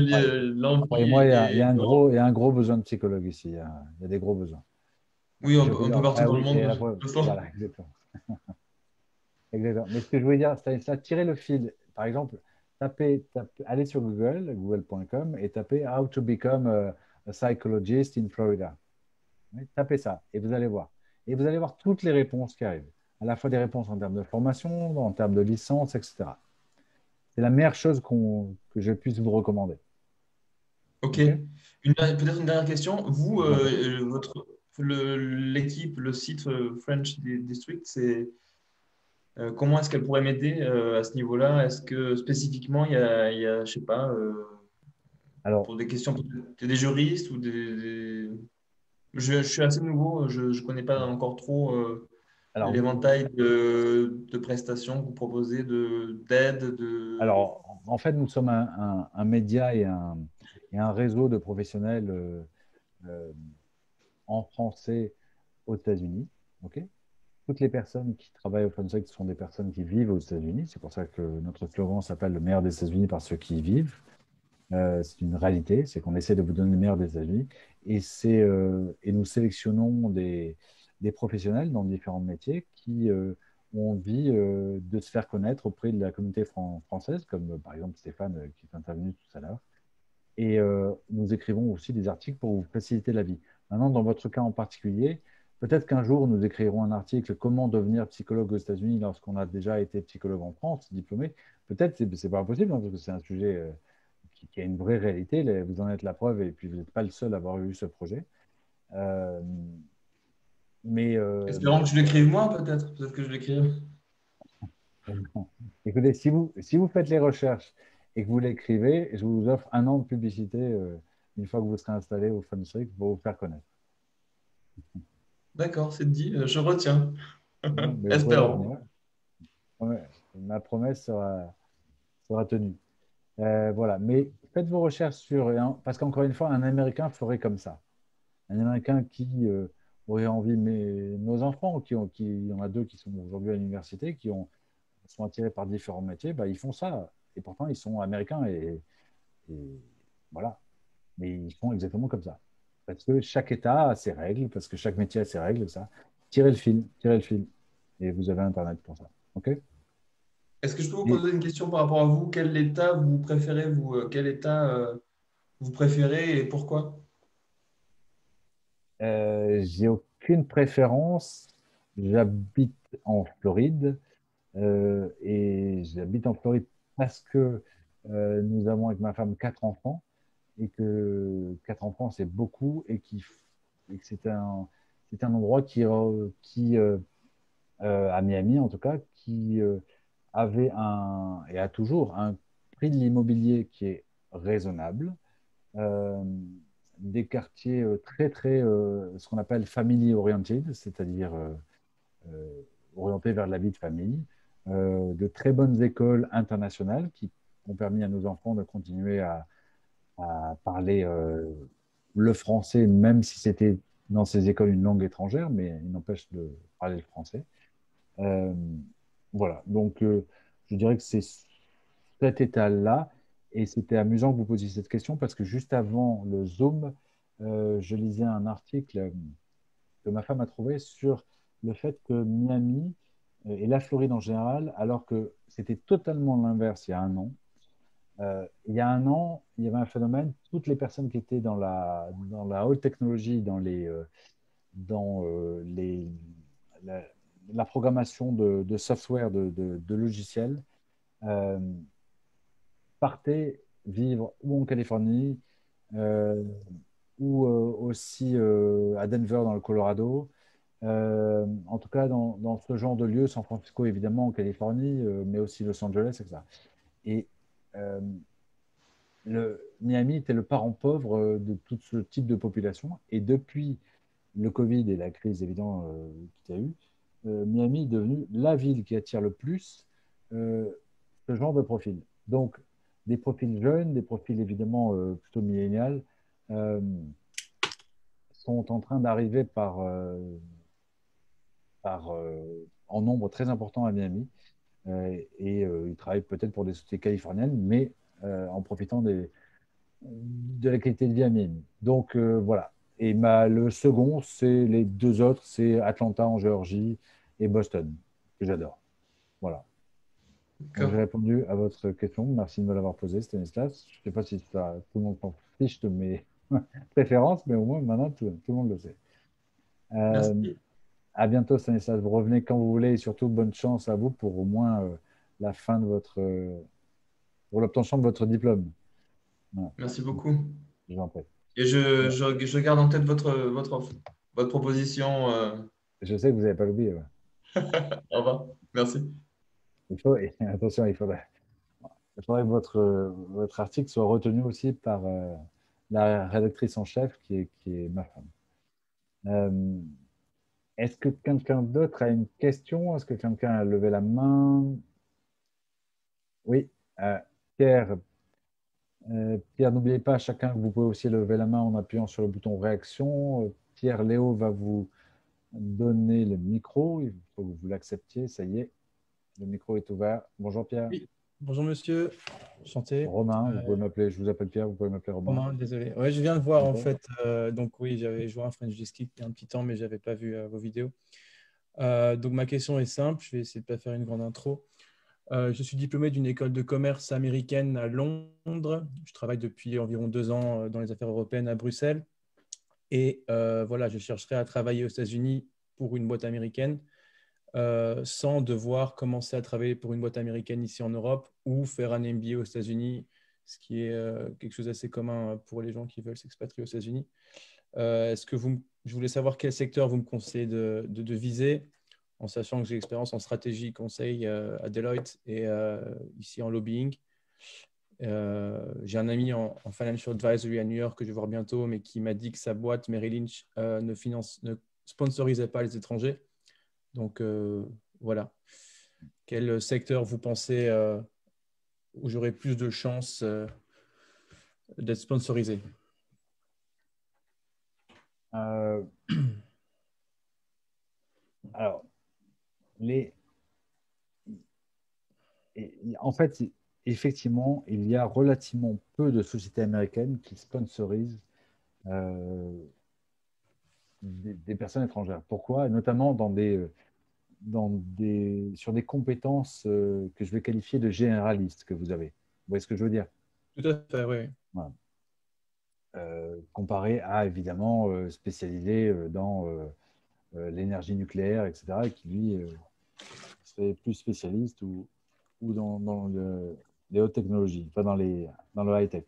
moi, il y, a, un gros, il y a un gros besoin de psychologue ici. Il y a, il y a des gros besoins. Oui, un, peu partout ah dans le monde. voilà, exactement. exactement. Mais ce que je voulais dire, c'est ça, tirer le fil. Par exemple, tapez, allez sur Google, google.com, et tapez How to become a, psychologist in Florida. tapez ça, et vous allez voir. Et vous allez voir toutes les réponses qui arrivent. À la fois des réponses en termes de formation, en termes de licence, etc. C'est la meilleure chose que je puisse vous recommander. Ok. Peut-être une dernière question. Vous, euh, votre, l'équipe, le, site euh, French District, c'est comment est-ce qu'elle pourrait m'aider euh, à ce niveau-là? Est-ce que spécifiquement, il y a, il y a je sais pas, Alors, pour des questions, des juristes ou des. Je, je, suis assez nouveau, je ne connais pas encore trop l'éventail de, de, prestations que vous proposez, d'aide de, Alors, en fait, nous sommes un, un, média et un, et un, réseau de professionnels euh, euh, en français aux États-Unis. ok? Toutes les personnes qui travaillent au FunSec sont des personnes qui vivent aux États-Unis. C'est pour ça que notre slogan s'appelle Le meilleur des États-Unis par ceux qui y vivent. Euh, c'est une réalité, c'est qu'on essaie de vous donner le meilleur des États-Unis. Et, et nous sélectionnons des, professionnels dans différents métiers qui euh, ont envie euh, de se faire connaître auprès de la communauté française, comme euh, par exemple Stéphane qui est intervenu tout à l'heure. Et nous écrivons aussi des articles pour vous faciliter la vie. Maintenant, dans votre cas en particulier, peut-être qu'un jour, nous écrirons un article Comment devenir psychologue aux États-Unis lorsqu'on a déjà été psychologue en France, diplômé. Peut-être, ce n'est pas impossible, hein, parce que c'est un sujet qui, qui, a une vraie réalité. Vous en êtes la preuve, et puis vous n'êtes pas le seul à avoir eu ce projet. Mais, euh, Espérons que je l'écrive moi, peut-être. Peut-être que je l'écrive. Écoutez, si vous, si vous faites les recherches et que vous l'écrivez, je vous offre un an de publicité euh, une fois que vous serez installé au Funstrict pour vous faire connaître. D'accord, c'est dit. Euh, je retiens. Espérons. ma promesse sera, sera tenue. voilà, mais faites vos recherches sur. Parce qu'encore une fois, un Américain ferait comme ça. Un Américain qui aurait envie, mais nos enfants, qui ont, qui, il y en a deux qui sont aujourd'hui à l'université, qui ont, sont attirés par différents métiers, bah, ils font ça. Et pourtant, ils sont américains et, voilà. Mais ils font exactement comme ça. Parce que chaque État a ses règles, parce que chaque métier a ses règles, ça. Tirez le fil, tirez le fil. Et vous avez Internet pour ça. OK? Est-ce que je peux vous poser une question par rapport à vous? Quel État vous préférez vous euh, Quel État euh, vous préférez et pourquoi? Euh, j'ai aucune préférence. J'habite en Floride euh, et j'habite en Floride parce que nous avons avec ma femme quatre enfants et que quatre enfants c'est beaucoup et, qui, que c'est un, un endroit qui, qui à Miami en tout cas, qui avait un et a toujours un prix de l'immobilier qui est raisonnable des quartiers euh, très, très, euh, ce qu'on appelle family oriented, c'est-à-dire euh, orientés vers la vie de famille, de très bonnes écoles internationales qui ont permis à nos enfants de continuer à, parler le français, même si c'était dans ces écoles une langue étrangère, mais il n'empêche de parler le français. voilà, donc je dirais que c'est cet état-là et c'était amusant que vous posiez cette question parce que juste avant le Zoom, euh, je lisais un article que ma femme a trouvé sur le fait que Miami euh, et la Floride en général, alors que c'était totalement l'inverse il y a un an, euh, il y a un an, il y avait un phénomène, toutes les personnes qui étaient dans la, haute technologie, dans, dans les, la, programmation de, software, de, logiciels, partaient vivre ou en Californie euh, ou euh, aussi euh, à Denver dans le Colorado. en tout cas, dans, ce genre de lieu, San Francisco évidemment en Californie, mais aussi Los Angeles, etc. Et le, Miami était le parent pauvre de tout ce type de population. Et depuis le Covid et la crise évidemment qu'il y a eu, Miami est devenu la ville qui attire le plus ce genre de profil. Donc, des profils jeunes, des profils évidemment euh, plutôt millénials, euh, sont en train d'arriver euh, par en nombre très important à Miami. Et ils travaillent peut-être pour des sociétés californiennes, mais en profitant des, de la qualité de vie à Miami. Donc voilà. Et ma, le second, c'est les deux autres, c'est Atlanta en Géorgie et Boston, que j'adore. Voilà. J'ai répondu à votre question. Merci de me l'avoir posée, Stanislas. Je ne sais pas si ça, tout le monde s'en fiche de mes préférences, mais au moins maintenant, tout, le monde le sait. Euh, à bientôt, Stanislas. Vous revenez quand vous voulez et surtout, bonne chance à vous pour au moins euh, la fin de votre. pour l'obtention de votre diplôme. Merci beaucoup. Je vous en prie. Et je, je, je, garde en tête votre, votre, votre proposition. Euh. Je sais que vous n'avez pas l'oublier. au revoir. Merci il faut, attention, il faudrait, il faudrait que votre, votre article soit retenu aussi par euh, la rédactrice en chef qui est, qui est ma femme. Est-ce que quelqu'un d'autre a une question? Est-ce que quelqu'un a levé la main? Oui, euh, Pierre. Euh, Pierre, n'oubliez pas, chacun, vous pouvez aussi lever la main en appuyant sur le bouton réaction. Euh, Pierre Léo va vous donner le micro. Il faut que vous l'acceptiez. Ça y est, le micro est ouvert. Bonjour Pierre. Bonjour monsieur, chanté. Romain, vous pouvez m'appeler, je vous appelle Pierre, vous pouvez m'appeler Romain. Romain, désolé. Ouais, je viens de voir en fait, euh, donc oui, j'avais joué un French Disc il y a un petit temps, mais je n'avais pas vu euh, vos vidéos. Euh, donc ma question est simple, je vais essayer de ne pas faire une grande intro. je suis diplômé d'une école de commerce américaine à Londres. Je travaille depuis environ deux ans dans les affaires européennes à Bruxelles. Et voilà, je chercherai à travailler aux États-Unis pour une boîte américaine. Euh, sans devoir commencer à travailler pour une boîte américaine ici en Europe ou faire un MBA aux États-Unis, ce qui est euh, quelque chose d'assez commun pour les gens qui veulent s'expatrier aux États-Unis. Euh, est-ce que vous, je voulais savoir quel secteur vous me conseillez de, de, viser, en sachant que j'ai l'expérience en stratégie conseil à Deloitte et ici en lobbying. j'ai un ami en, en, financial advisory à New York que je vais voir bientôt, mais qui m'a dit que sa boîte Merrill Lynch ne, finance, ne sponsorisait pas les étrangers. Donc euh, voilà. Quel secteur vous pensez euh, où j'aurais plus de chances euh, d'être sponsorisé? Alors, les... en fait, effectivement, il y a relativement peu de sociétés américaines qui sponsorisent des, personnes étrangères. Pourquoi? Notamment dans des, euh, dans des, sur des compétences euh, que je vais qualifier de généralistes que vous avez. Vous voyez ce que je veux dire? Tout à fait, oui. Euh, comparé à, évidemment, spécialisé dans l'énergie nucléaire, etc., qui, lui, serait plus spécialiste ou, ou dans, dans le, les hautes technologies, pas dans, les, dans le high-tech.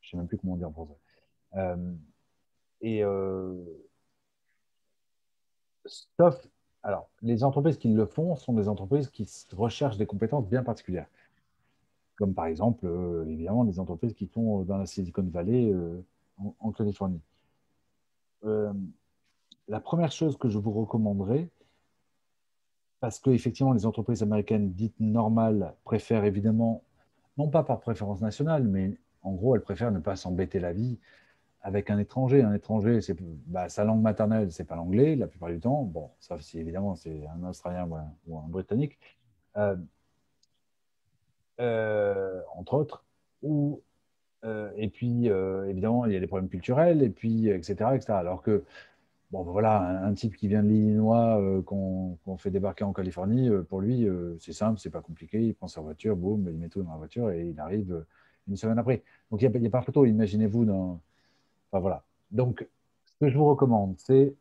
Je ne sais même plus comment dire en français. Et euh, sauf, alors, les entreprises qui le font sont des entreprises qui recherchent des compétences bien particulières. Comme par exemple, euh, évidemment, les entreprises qui sont dans la Silicon Valley euh, en, Californie. la première chose que je vous recommanderais, parce que effectivement, les entreprises américaines dites normales préfèrent évidemment, non pas par préférence nationale, mais en gros, elles préfèrent ne pas s'embêter la vie avec un étranger. Un étranger, c'est bah, sa langue maternelle, c'est pas l'anglais la plupart du temps. Bon, ça, si évidemment c'est un Australien ou un, Britannique, euh, euh, entre autres. Ou, euh, et puis, évidemment, il y a des problèmes culturels, et puis, etc., etc. Alors que, bon, voilà, un, type qui vient de l'Illinois, qu'on fait débarquer en Californie, pour lui, c'est simple, c'est pas compliqué. Il prend sa voiture, boum, il met tout dans la voiture et il arrive une semaine après. Donc, il n'y a, a, pas photo. Imaginez-vous dans voilà. Donc, ce que je vous recommande, c'est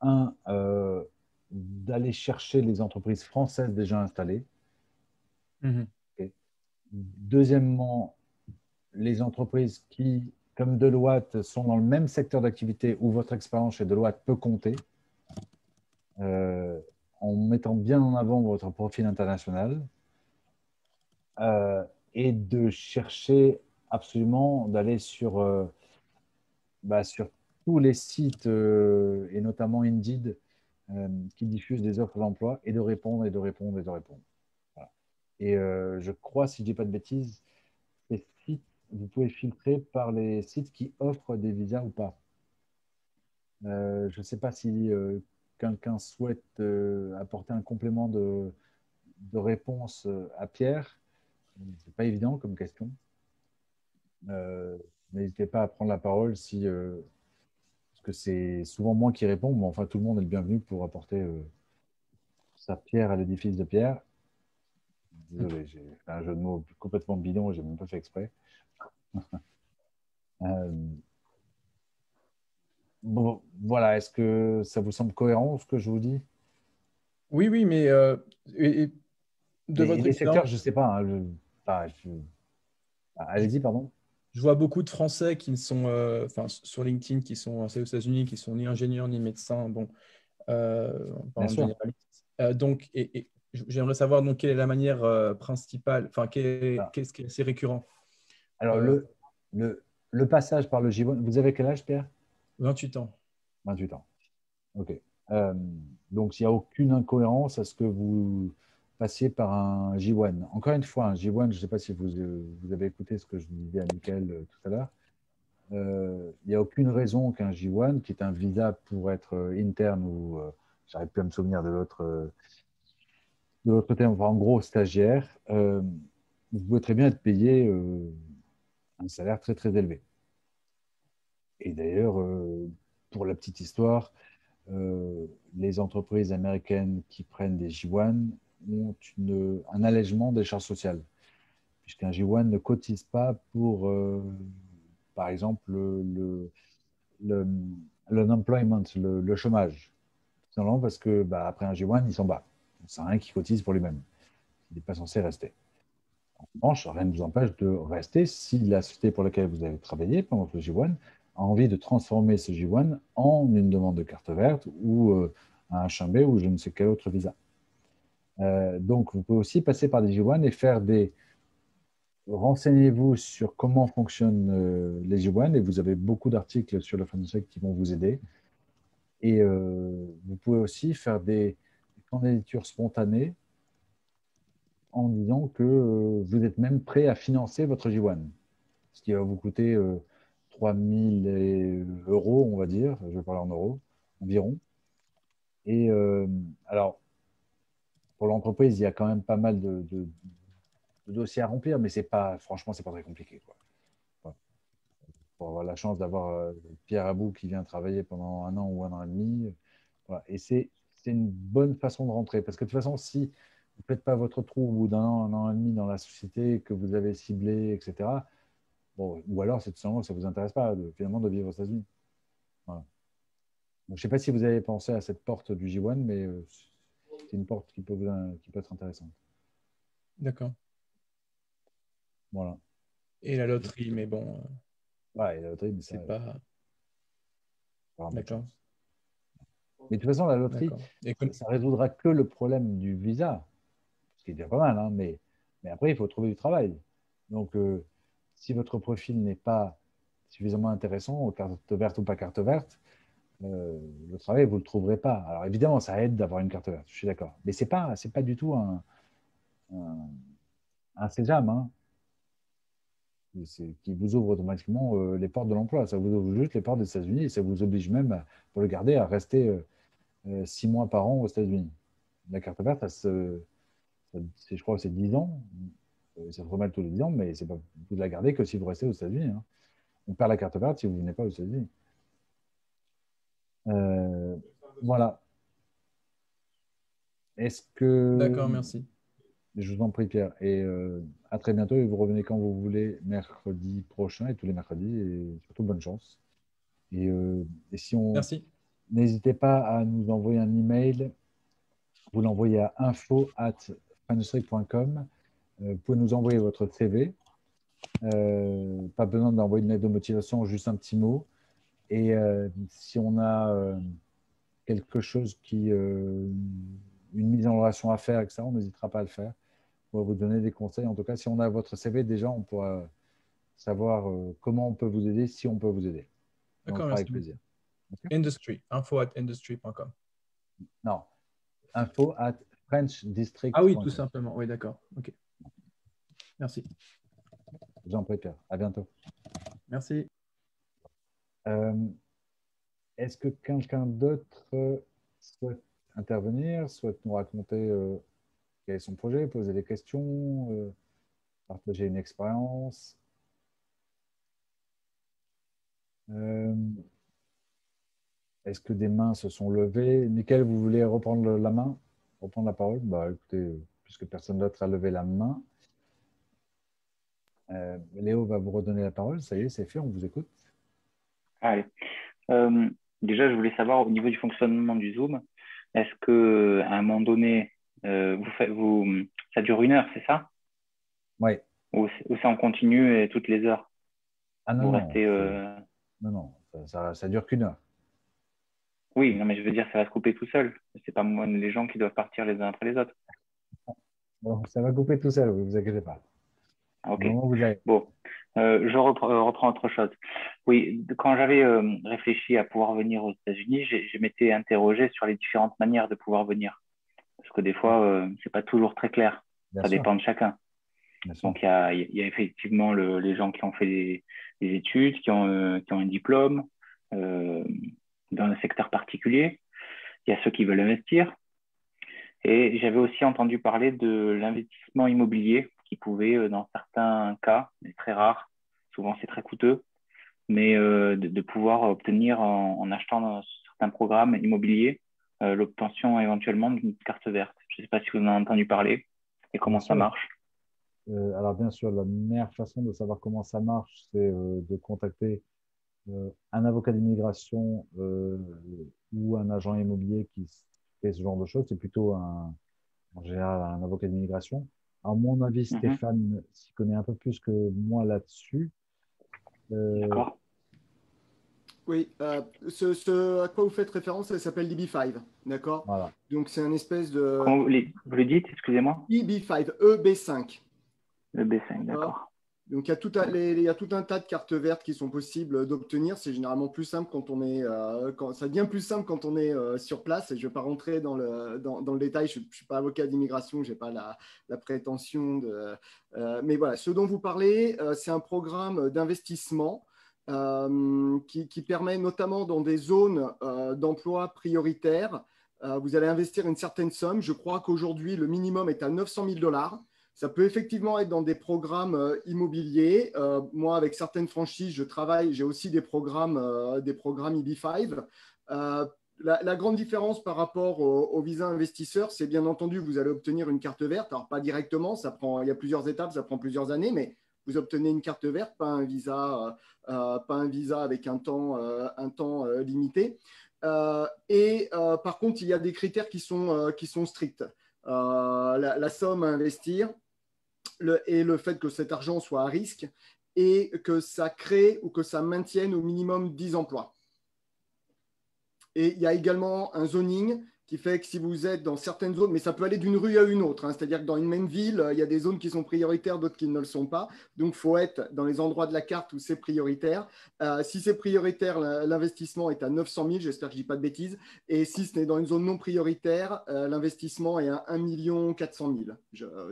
un, euh, d'aller chercher les entreprises françaises déjà installées. Mhm. Deuxièmement, les entreprises qui, comme Deloitte, sont dans le même secteur d'activité où votre expérience chez Deloitte peut compter, euh, en mettant bien en avant votre profil international, euh, et de chercher absolument d'aller sur bah, sur tous les sites, euh, et notamment Indeed, euh, qui diffusent des offres d'emploi, et de répondre, et de répondre, et de répondre. Et euh, je crois, si je ne dis pas de bêtises, ces sites, vous pouvez filtrer par les sites qui offrent des visas ou pas. je ne sais pas si quelqu'un souhaite apporter un complément de, de réponse à Pierre. Ce n'est pas évident comme question. N'hésitez pas à prendre la parole si, euh, parce que c'est souvent moi qui réponds, mais enfin tout le monde est le bienvenu pour apporter euh, sa pierre à l'édifice de Pierre. Désolé, j'ai fait un jeu de mots complètement bidon n'ai même pas fait exprès. Euh, bon, voilà, est-ce que ça vous semble cohérent ce que je vous dis? Oui, oui, mais de votre les secteurs, je ne sais pas. Hein, allez-y, pardon je vois beaucoup de Français qui sont, euh, enfin, sur LinkedIn, qui sont aux États-Unis, qui sont ni ingénieurs ni médecins. Bon, euh, euh, donc, et, j'aimerais savoir donc quelle est la manière principale, enfin, ah. qu'est-ce qui est assez récurrent? Alors, le, le, le, passage par le J1, vous avez quel âge, Pierre? 28 ans. 28 ans. Ok. Euh, donc, il n'y a aucune incohérence à ce que vous passiez par un J1. Encore une fois, un J1, je ne sais pas si vous, vous, avez écouté ce que je disais à Michael tout à l'heure. Il n'y a aucune raison qu'un J1, qui est un visa pour être interne ou, j'arrive plus à me souvenir de l'autre de l'autre côté, en gros stagiaire, euh, vous pouvez très bien être payé euh, un salaire très très élevé. Et d'ailleurs, euh, pour la petite histoire, les entreprises américaines qui prennent des J1 ont un allègement des charges sociales, puisqu'un J1 ne cotise pas pour, par exemple, le, le, le, le chômage. Simplement parce que bah, après un J1, il s'en bat. C'est rien qui cotise pour lui-même. Il n'est pas censé rester. En revanche, rien ne vous empêche de rester si la société pour laquelle vous avez travaillé pendant le J1 a envie de transformer ce J1 en une demande de carte verte ou euh, un H1B ou je ne sais quel autre visa. Euh, donc, vous pouvez aussi passer par J1 et faire des. Renseignez-vous sur comment fonctionnent euh, les J1 et vous avez beaucoup d'articles sur le français qui vont vous aider. Et vous pouvez aussi faire des, candidature spontanée en disant que euh, vous êtes même prêt à financer votre J1, ce qui va vous coûter 3000 euh, euros, on va dire, je vais parler en euros, environ. Et euh, alors, pour l'entreprise, il y a quand même pas mal de, dossiers à remplir, mais c'est pas, franchement, c'est pas très compliqué. Quoi. Pour avoir la chance d'avoir Pierre Abou qui vient travailler pendant un an ou un an et demi. Et c'est une bonne façon de rentrer. Parce que de toute façon, si vous ne faites pas votre trou au d'un an, un an et demi dans la société que vous avez ciblée, etc., bon, ou alors c'est tout simplement que ça vous intéresse pas de, finalement de vivre aux États-Unis. je ne sais pas si vous avez pensé à cette porte du J1, mais euh, c'est une porte qui peut, qui peut être intéressante. D'accord. Voilà. Et la loterie, mais bon. Euh, ouais, la loterie, mais c'est pas. D'accord. Mais de toute façon, la loterie, ça ne résoudra que le problème du visa, ce qui est déjà pas mal, hein, mais, mais après, il faut trouver du travail. Donc, euh, si votre profil n'est pas suffisamment intéressant, carte verte ou pas carte verte, euh, le travail, vous ne le trouverez pas. Alors, évidemment, ça aide d'avoir une carte verte, je suis d'accord. Mais ce n'est pas, pas du tout un, un, sésame hein, qui vous ouvre automatiquement euh, les portes de l'emploi. Ça vous ouvre juste les portes des États-Unis et ça vous oblige même, pour le garder, à rester euh, six mois par an aux États-Unis. La carte verte, je crois que c'est 10 ans. Ça se remet tous les 10 ans, mais pas, vous la gardez que si vous restez aux États-Unis. Hein. On perd la carte verte si vous ne venez pas aux États-Unis. Euh, voilà. Est-ce que. D'accord, merci. Je vous en prie, Pierre. Et à très bientôt. Et vous revenez quand vous voulez, mercredi prochain et tous les mercredis. Et surtout, bonne chance. Et, et si on. Merci. N'hésitez pas à nous envoyer un email. Vous l'envoyez à info at euh, vous pouvez nous envoyer votre CV. Euh, pas besoin d'envoyer une lettre de motivation, juste un petit mot. Et euh, si on a quelque chose qui, une mise en relation à faire avec ça, on n'hésitera pas à le faire. On va vous donner des conseils. En tout cas, si on a votre CV, déjà, on pourra savoir comment on peut vous aider, si on peut vous aider. D'accord, Avec plaisir. Industry, info at industry.com. Non, info at French District. Ah oui, tout simplement. Oui, d'accord. OK. Merci. Jean Pierre. À bientôt. Merci. Euh, est-ce que quelqu'un d'autre souhaite intervenir, souhaite nous raconter euh, quel est son projet, poser des questions, euh, partager une expérience? Est-ce que des mains se sont levées? Nickel, vous voulez reprendre la main Reprendre la parole? Bah, Écoutez, puisque personne d'autre a levé la main, euh, Léo va vous redonner la parole. Ça y est, c'est fait, on vous écoute. Allez. Euh, déjà, je voulais savoir au niveau du fonctionnement du Zoom, est-ce que à un moment donné, euh, vous faites, vous, ça dure une heure, c'est ça? Oui. Ou, ça en continue et toutes les heures? Ah non, non, non, non, ça, ça dure qu'une heure. Oui, non, mais je veux dire, ça va se couper tout seul. C'est pas moi, les gens qui doivent partir les uns après les autres. Bon, ça va couper tout seul, vous vous inquiétez pas. Ok. Bon, euh, je euh, reprends, autre chose. Oui, quand j'avais réfléchi à pouvoir venir aux États-Unis, je m'étais interrogé sur les différentes manières de pouvoir venir. Parce que des fois, ce n'est pas toujours très clair. ça dépend de chacun. Donc, il y a, y a, effectivement le, les gens qui ont fait des, des études, qui ont, qui ont un diplôme euh, dans un secteur particulier. Il y a ceux qui veulent investir. Et j'avais aussi entendu parler de l'investissement immobilier qui pouvait, euh, dans certains cas, mais très rare, souvent c'est très coûteux, mais euh, de, pouvoir obtenir en, achetant dans certains programmes immobiliers l'obtention éventuellement d'une carte verte. Je ne sais pas si vous en avez entendu parler et comment ça marche. Euh, alors bien sûr, la meilleure façon de savoir comment ça marche, c'est euh, de contacter euh, un avocat d'immigration ou un agent immobilier qui fait ce genre de choses. C'est plutôt un, en général un avocat d'immigration. À mon avis, mhm. Stéphane s'y connaît un peu plus que moi là-dessus. D'accord. Oui, ce, à quoi vous faites référence, ça s'appelle DB5, d'accord? Voilà. Donc c'est un espèce de... Comment vous, le dites, excusez-moi? DB5, EB5. Le B5, d'accord. Donc il y, a tout un, tas de cartes vertes qui sont possibles d'obtenir. C'est généralement plus simple quand on est, euh, quand, ça devient plus simple quand on est euh, sur place. Et je ne vais pas rentrer dans le, dans, dans le détail. Je ne suis pas avocat d'immigration, je n'ai pas la, la, prétention de. Euh, mais voilà, ce dont vous parlez, c'est un programme d'investissement qui, qui, permet notamment dans des zones d'emploi prioritaires. vous allez investir une certaine somme. Je crois qu'aujourd'hui le minimum est à 900 000 dollars. Ça peut effectivement être dans des programmes euh, immobiliers. Euh, moi, avec certaines franchises, je travaille, j'ai aussi des programmes, euh, des programmes EB5. La, grande différence par rapport au, visa investisseur, c'est bien entendu, vous allez obtenir une carte verte. Alors, pas directement, ça prend, il y a plusieurs étapes, ça prend plusieurs années, mais vous obtenez une carte verte, pas un visa, pas un visa avec un temps, un temps limité. et par contre, il y a des critères qui sont, qui sont stricts. la, somme à investir, et le fait que cet argent soit à risque et que ça crée ou que ça maintienne au minimum 10 emplois. Et il y a également un zoning qui fait que si vous êtes dans certaines zones, mais ça peut aller d'une rue à une autre, hein, c'est-à-dire que dans une même ville, il y a des zones qui sont prioritaires, d'autres qui ne le sont pas. Donc, il faut être dans les endroits de la carte où c'est prioritaire. Euh, si c'est prioritaire, l'investissement est à 900 000, j'espère que je ne dis pas de bêtises. Et si ce n'est dans une zone non prioritaire, euh, l'investissement est à 1 400 000,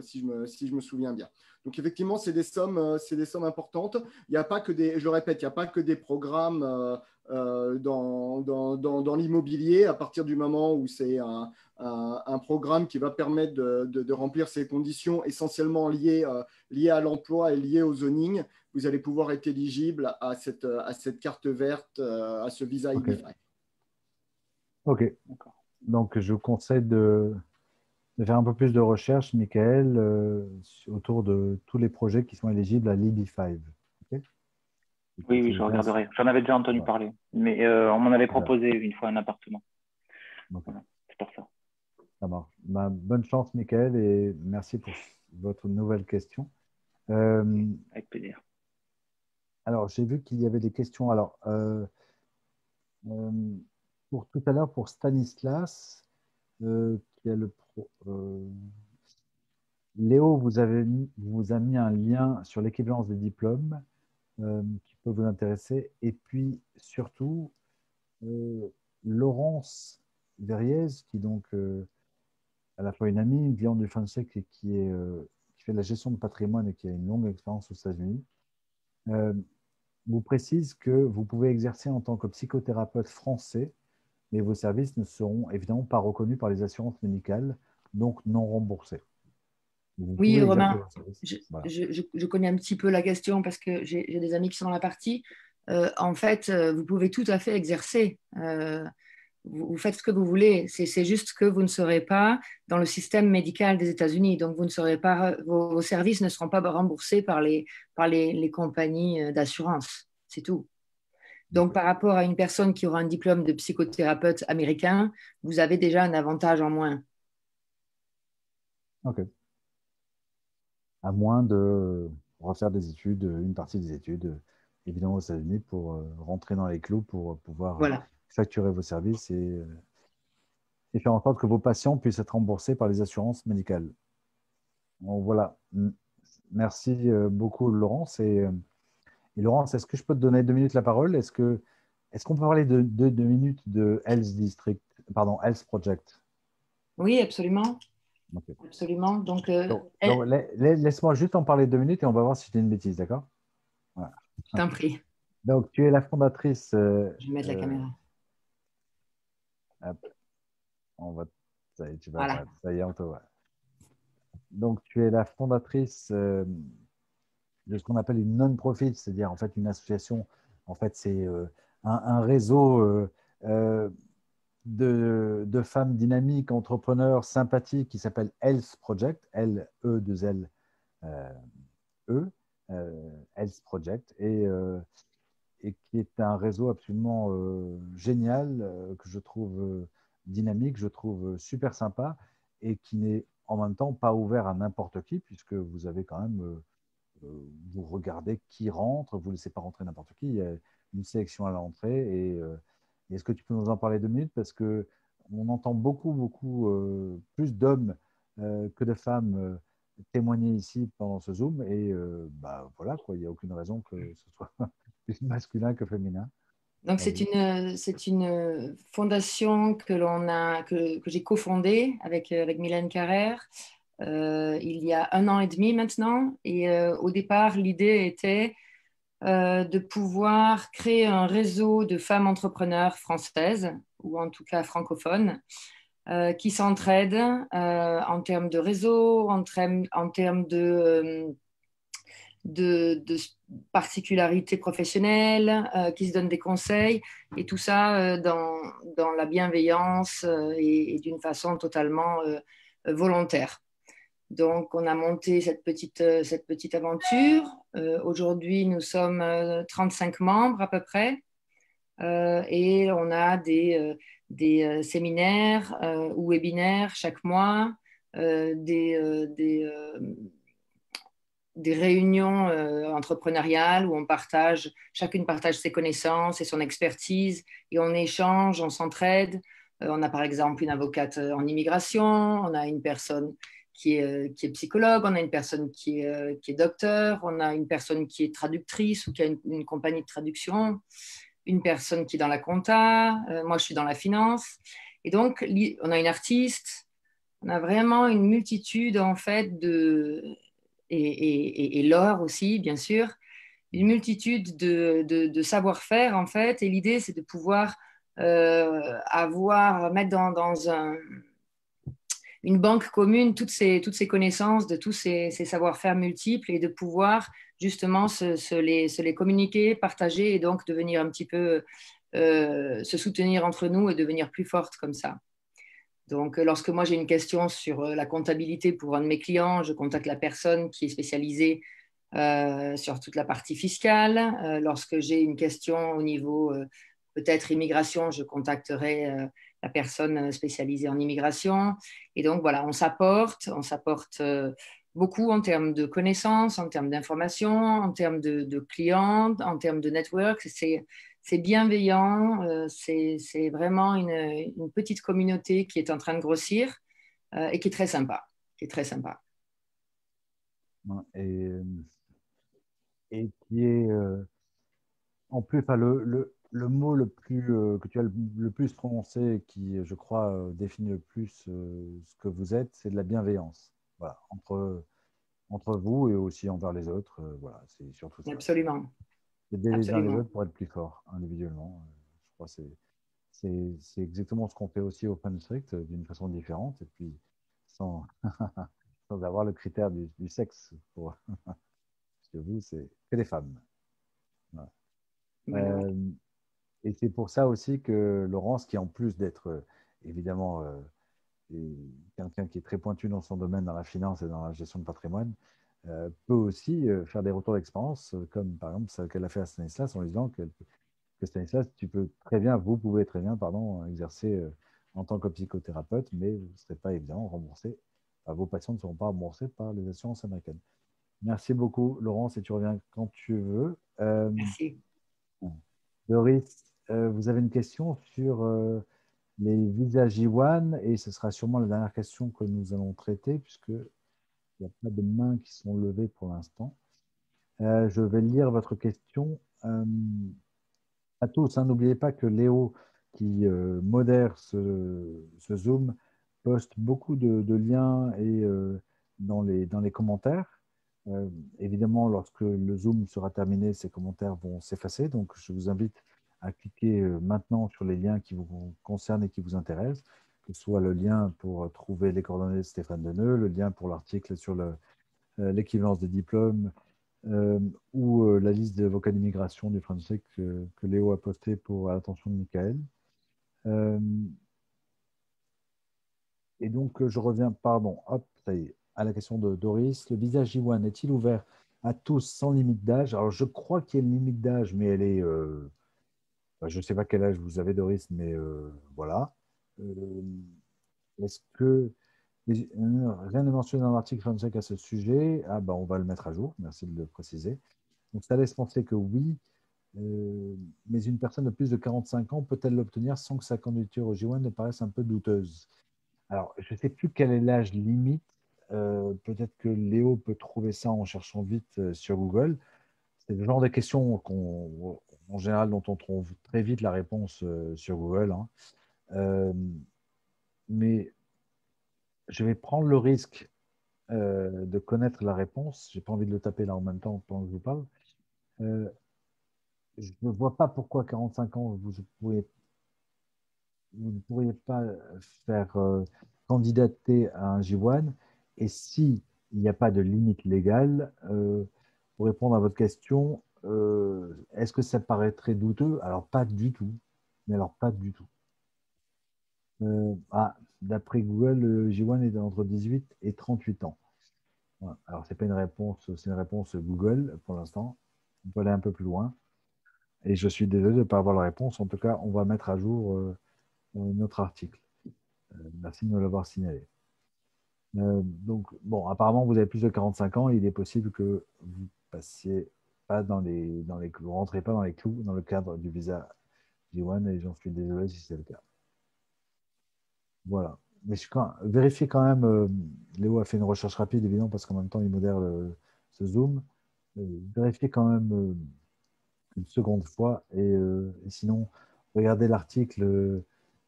si, je me, si je me souviens bien. Donc effectivement, c'est des sommes, euh, c'est des sommes importantes. Il n'y a pas que des, je le répète, il n'y a pas que des programmes euh, euh, dans, dans, dans, l'immobilier. À partir du moment où c'est un, un, programme qui va permettre de, de, remplir ces conditions essentiellement liées, liées à l'emploi et liées au zoning, vous allez pouvoir être éligible à cette, à cette carte verte, à ce visa okay. Ok. Donc je vous conseille de de faire un peu plus de recherche, Michael, euh, autour de tous les projets qui sont éligibles à l'EB5. Oui, oui, je regarderai. J'en avais déjà entendu parler, mais euh, on m'en avait proposé une fois un appartement. c'est pour ça. Ça marche. Bah, bonne chance, Michael, et merci pour votre nouvelle question. Euh, avec plaisir. Alors, j'ai vu qu'il y avait des questions. Alors, pour tout à l'heure, pour Stanislas, qui a le euh, Léo vous, avez vous a mis un lien sur l'équivalence des diplômes euh, peut vous intéresser. Et puis, surtout, euh, Laurence Verriez, qui donc à la fois une amie, une cliente du FunSec et qui, est, qui fait la gestion de patrimoine et qui a une longue expérience aux États-Unis, vous précise que vous pouvez exercer en tant que psychothérapeute français mais vos services ne seront évidemment pas reconnus par les assurances médicales, donc non remboursés. Oui, Romain, je, connais un petit peu la question parce que j'ai des amis qui sont dans la partie. Euh, en fait, euh, vous pouvez tout à fait exercer. Euh, vous, faites ce que vous voulez. C'est juste que vous ne serez pas dans le système médical des États-Unis. Donc, vous ne serez pas, vos, services ne seront pas remboursés par les, par les compagnies d'assurance. C'est tout. Donc, par rapport à une personne qui aura un diplôme de psychothérapeute américain, vous avez déjà un avantage en moins. OK. À moins de refaire des études, une partie des études, évidemment aux États-Unis, pour euh, rentrer dans les clous, pour pouvoir euh, facturer vos services et, et, faire en sorte que vos patients puissent être remboursés par les assurances médicales. voilà. Merci euh, beaucoup, Laurence. Et Et Laurence, est-ce que je peux te donner deux minutes la parole? Est-ce que est-ce qu'on peut parler de deux, minutes de Health District, pardon, Health Project? Oui, absolument. Absolument. Donc, euh, laisse-moi juste en parler deux minutes et on va voir si c'est une bêtise, d'accord? Voilà. Je t'en prie. Donc, tu es la fondatrice. Euh, je vais mettre la caméra. On va. Ça y est, tu vas. Ça y est, on te voit. Donc, tu es la fondatrice euh, de ce qu'on appelle une non-profit, c'est-à-dire en fait une association. En fait, c'est euh, un, réseau euh, de, femmes dynamiques, entrepreneurs, sympathiques qui s'appelle Health Project, L-E-2-L-E, e, Health Project, et, et, qui est un réseau absolument génial que je trouve dynamique, je trouve super sympa et qui n'est en même temps pas ouvert à n'importe qui, puisque vous avez quand même, euh, euh, vous regardez qui rentre, vous ne laissez pas rentrer n'importe qui, il y a une sélection à l'entrée. Et, euh, est-ce que tu peux nous en parler deux minutes? Parce que on entend beaucoup, beaucoup plus d'hommes que de femmes témoigner ici pendant ce Zoom. Et bah, voilà, quoi, il n'y a aucune raison que ce soit plus masculin que féminin. Donc, c'est une, c'est une fondation que, l'on a, que, que j'ai cofondée avec, avec Mylène Carrère euh, il y a un an et demi maintenant. Et euh, au départ, l'idée était euh, de pouvoir créer un réseau de femmes entrepreneurs françaises, ou en tout cas francophones, qui s'entraident en termes de réseau, en, en termes de particularités professionnelles, euh, qui se donnent des conseils, et tout ça euh, dans, dans, la bienveillance euh, et, d'une façon totalement volontaire. Donc, on a monté cette petite, cette petite aventure. Aujourd'hui, nous sommes 35 membres à peu près, et on a des, des séminaires ou webinaires chaque mois, des, des des réunions euh, entrepreneuriales où on partage, chacune partage ses connaissances et son expertise et on échange, on s'entraide. Euh, on a par exemple une avocate euh, en immigration, on a une personne qui est, qui est psychologue, on a une personne qui est, qui est, docteur, on a une personne qui est traductrice ou qui a une, compagnie de traduction, une personne qui est dans la compta, moi je suis dans la finance. Et donc, on a une artiste, on a vraiment une multitude en fait de, et, l'or aussi, bien sûr, une multitude de, savoir-faire en fait. Et l'idée, c'est de pouvoir euh, avoir, mettre dans, une banque commune toutes ces, toutes ces connaissances, de tous ces, savoir-faire multiples et de pouvoir justement se, les, communiquer, partager et donc devenir un petit peu, euh, se soutenir entre nous et devenir plus forte comme ça. Donc, euh, lorsque moi j'ai une question sur euh, la comptabilité pour un de mes clients, je contacte la personne qui est spécialisée sur toute la partie fiscale. lorsque j'ai une question au niveau peut-être immigration, je contacterai la personne spécialisée en immigration. Et donc, voilà, on s'apporte, on s'apporte beaucoup en termes de connaissances, en termes d'informations, en termes de, clients, en termes de network. C'est bienveillant, euh, c'est vraiment une, petite communauté qui est en train de grossir euh, et qui est très sympa. Qui est très sympa. Et, et qui est en plus, le, le, mot le plus, que tu as le, plus prononcé, qui, je crois, définit le plus ce que vous êtes, c'est de la bienveillance. Voilà, entre, entre vous et aussi envers les autres. voilà, c'est surtout ça. Absolument. Aider les uns les autres pour être plus forts individuellement. Je crois que c'est exactement ce qu'on fait aussi au Strict d'une façon différente et puis sans, sans avoir le critère du, sexe. Pour... Parce que vous, c'est que des femmes. Euh, et c'est pour ça aussi que Laurence, qui en plus d'être euh, évidemment euh, quelqu'un qui est très pointu dans son domaine, dans la finance et dans la gestion de patrimoine, euh, peut aussi faire des retours d'expérience, comme par exemple ce qu'elle a fait à Stanislas en lui disant que, Stanislas, tu peux très bien, vous pouvez très bien, pardon, exercer en tant que psychothérapeute, mais vous ne serez pas évidemment remboursé, vos patients ne seront pas remboursés par les assurances américaines. Merci beaucoup, Laurence, et tu reviens quand tu veux. Merci. Doris, vous avez une question sur les visas J1 et ce sera sûrement la dernière question que nous allons traiter puisque il n'y a pas de mains qui sont levées pour l'instant. je vais lire votre question à tous. Hein. N'oubliez pas que Léo, qui modère ce, Zoom, poste beaucoup de, liens et, dans, les, dans les commentaires. évidemment, lorsque le Zoom sera terminé, ces commentaires vont s'effacer. Donc, je vous invite à cliquer euh, maintenant sur les liens qui vous concernent et qui vous intéressent, que ce soit le lien pour trouver les coordonnées de Stéphane Deneux, le lien pour l'article sur euh, l'équivalence des diplômes euh, ou la liste des avocats d'immigration du français que, Léo a posté pour l'attention de Michael. et donc, je reviens, pardon, hop, à la question de Doris. Le visage Iwan est-il ouvert à tous sans limite d'âge? Alors, je crois qu'il y a une limite d'âge, mais elle est je ne sais pas quel âge vous avez, Doris, mais euh, voilà. Euh, est-ce que. Rien n'est mentionné dans l'article 25 à ce sujet. Ah, ben, on va le mettre à jour, merci de le préciser. Donc, ça laisse penser que oui, euh, mais une personne de plus de 45 ans peut-elle l'obtenir sans que sa candidature au J1 ne paraisse un peu douteuse? Alors, je ne sais plus quel est l'âge limite. Peut-être que Léo peut trouver ça en cherchant vite sur Google. C'est le genre de questions qu'on en général dont on trouve très vite la réponse euh, sur Google. Hein. Euh, mais je vais prendre le risque euh, de connaître la réponse. Je n'ai pas envie de le taper là en même temps pendant que je vous parle. je ne vois pas pourquoi 45 ans, vous, vous ne pourriez pas faire candidater à un J1. Et s'il n'y a pas de limite légale, pour répondre à votre question, euh, est-ce que ça paraîtrait douteux? Alors, pas du tout. Mais alors, pas du tout. Euh, ah, D'après Google, le J1 est entre 18 et 38 ans. Alors, ce n'est pas une réponse, c'est une réponse Google pour l'instant. On peut aller un peu plus loin. Et je suis désolé de ne pas avoir la réponse. En tout cas, on va mettre à jour euh, notre article. merci de nous l'avoir signalé. donc, bon, apparemment, vous avez plus de 45 ans. il est possible que vous passiez dans les, dans les vous rentrez pas dans les clous dans le cadre du visa J1 et j'en suis désolé si c'est le cas. Voilà. Mais vérifiez quand même, euh, Léo a fait une recherche rapide évidemment parce qu'en même temps il modère ce Zoom. Euh, vérifiez quand même euh, une seconde fois et, sinon regardez l'article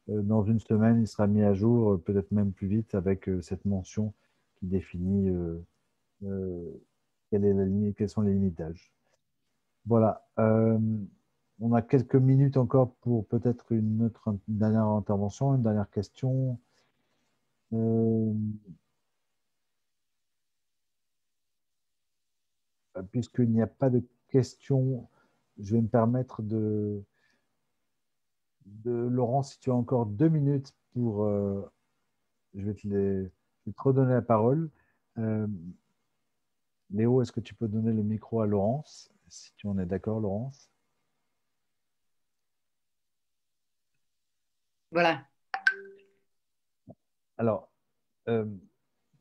dans une semaine, il sera mis à jour, peut-être même plus vite, avec cette mention qui définit sont les limites d'âge. Voilà. Euh, on a quelques minutes encore pour peut-être une, dernière intervention, une dernière question. Euh, puisqu'il n'y a pas de questions, je vais me permettre de, de Laurent, si tu as encore deux minutes pour... Euh, je, vais te les, redonner la parole. Léo, est-ce que tu peux donner le micro à Laurence si tu en es d'accord, Laurence? Voilà. Alors, euh,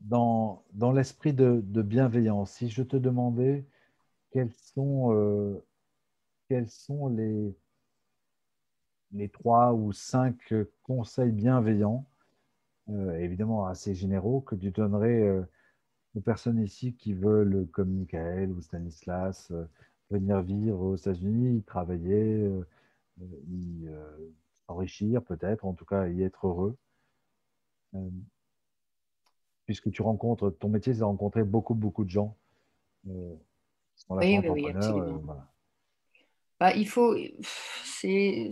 dans, dans l'esprit de, bienveillance, si je te demandais quels sont, euh, quels sont les, les trois ou cinq conseils bienveillants, euh, évidemment assez généraux, que tu donnerais aux personnes ici qui veulent, comme Michael ou Stanislas, venir vivre aux États-Unis, y travailler, euh, y euh, enrichir peut-être, en tout cas y être heureux. Euh, puisque tu rencontres, ton métier, c'est de rencontrer beaucoup, beaucoup de gens. oui, oui, oui, absolument. Bah, il faut, c'est,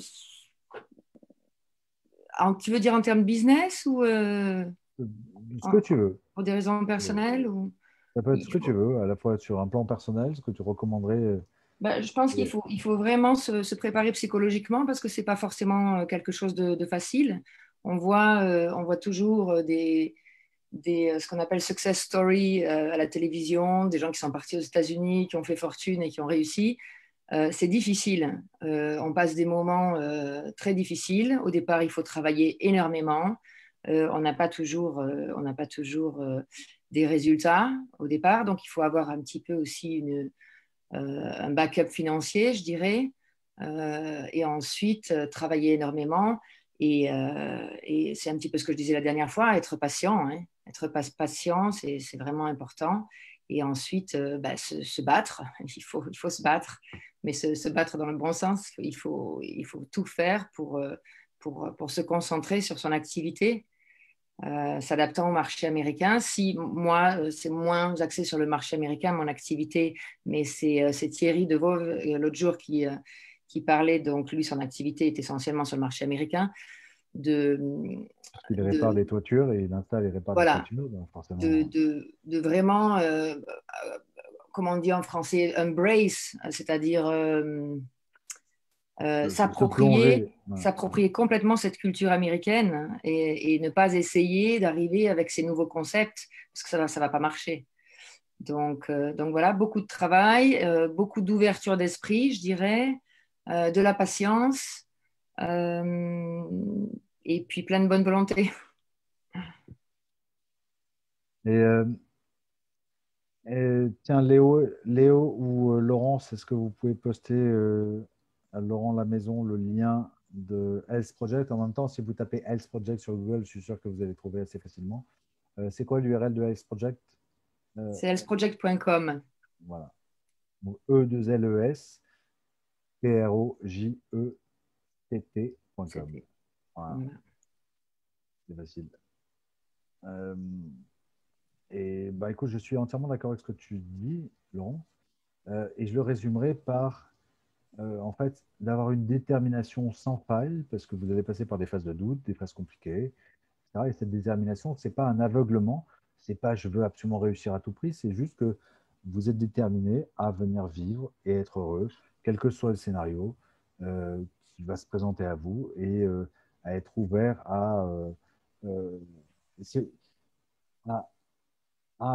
tu veux dire en termes business ou ce que tu veux. Pour des raisons personnelles ou ça peut être ce que tu veux, à la fois sur un plan personnel, ce que tu recommanderais. Euh, bah, je pense qu'il faut, il faut vraiment se, préparer psychologiquement parce que ce n'est pas forcément euh, quelque chose de, facile. On voit, euh, on voit toujours des, des, ce qu'on appelle success story à la télévision, des gens qui sont partis aux États-Unis, qui ont fait fortune et qui ont réussi. c'est difficile. on passe des moments très difficiles. Au départ, il faut travailler énormément. On n'a pas toujours, on n'a pas toujours des résultats au départ. Donc, il faut avoir un petit peu aussi une, euh, un backup financier, je dirais. Euh, et ensuite, euh, travailler énormément. Et, et c'est un petit peu ce que je disais la dernière fois, être patient. Hein. Être patient, c'est vraiment important. et ensuite bah, se, battre. Il faut, il faut se battre, mais se, se, battre dans le bon sens. Il faut, il faut tout faire pour, pour, pour se concentrer sur son activité euh, s'adaptant au marché américain. Si moi, euh, c'est moins axé sur le marché américain, mon activité, mais c'est euh, Thierry Devaux l'autre jour qui, qui parlait, donc lui, son activité est essentiellement sur le marché américain. De, il répare des toitures et il installe et répare des toitures. de, de, de, vraiment, comment on dit en français, embrace, c'est-à-dire euh, s'approprier, complètement cette culture américaine et, ne pas essayer d'arriver avec ces nouveaux concepts parce que ça ne ça va pas marcher. Donc, euh, donc voilà, beaucoup de travail, euh, beaucoup d'ouverture d'esprit, je dirais, de la patience et puis plein de bonne volonté. Et, tiens, Léo, Léo ou Laurence, est-ce que vous pouvez poster Laurent Lamaison le lien de Health Project. En même temps, si vous tapez Health Project sur Google, je suis sûr que vous allez trouver assez facilement. Euh, c'est quoi l'URL de Health Project? Euh, C'est healthproject.com. Voilà. Donc, E 2 L E S P R O J E T T.com. Voilà. C'est facile. Euh, et bah écoute, je suis entièrement d'accord avec ce que tu dis, Laurent. et je le résumerai par euh, en fait, d'avoir une détermination sans faille, parce que vous allez passer par des phases de doute, des phases compliquées, etc. Et cette détermination, ce n'est pas un aveuglement, c'est pas je veux absolument réussir à tout prix, c'est juste que vous êtes déterminé à venir vivre et être heureux, quel que soit le scénario euh, qui va se présenter à vous, et euh, à être ouvert à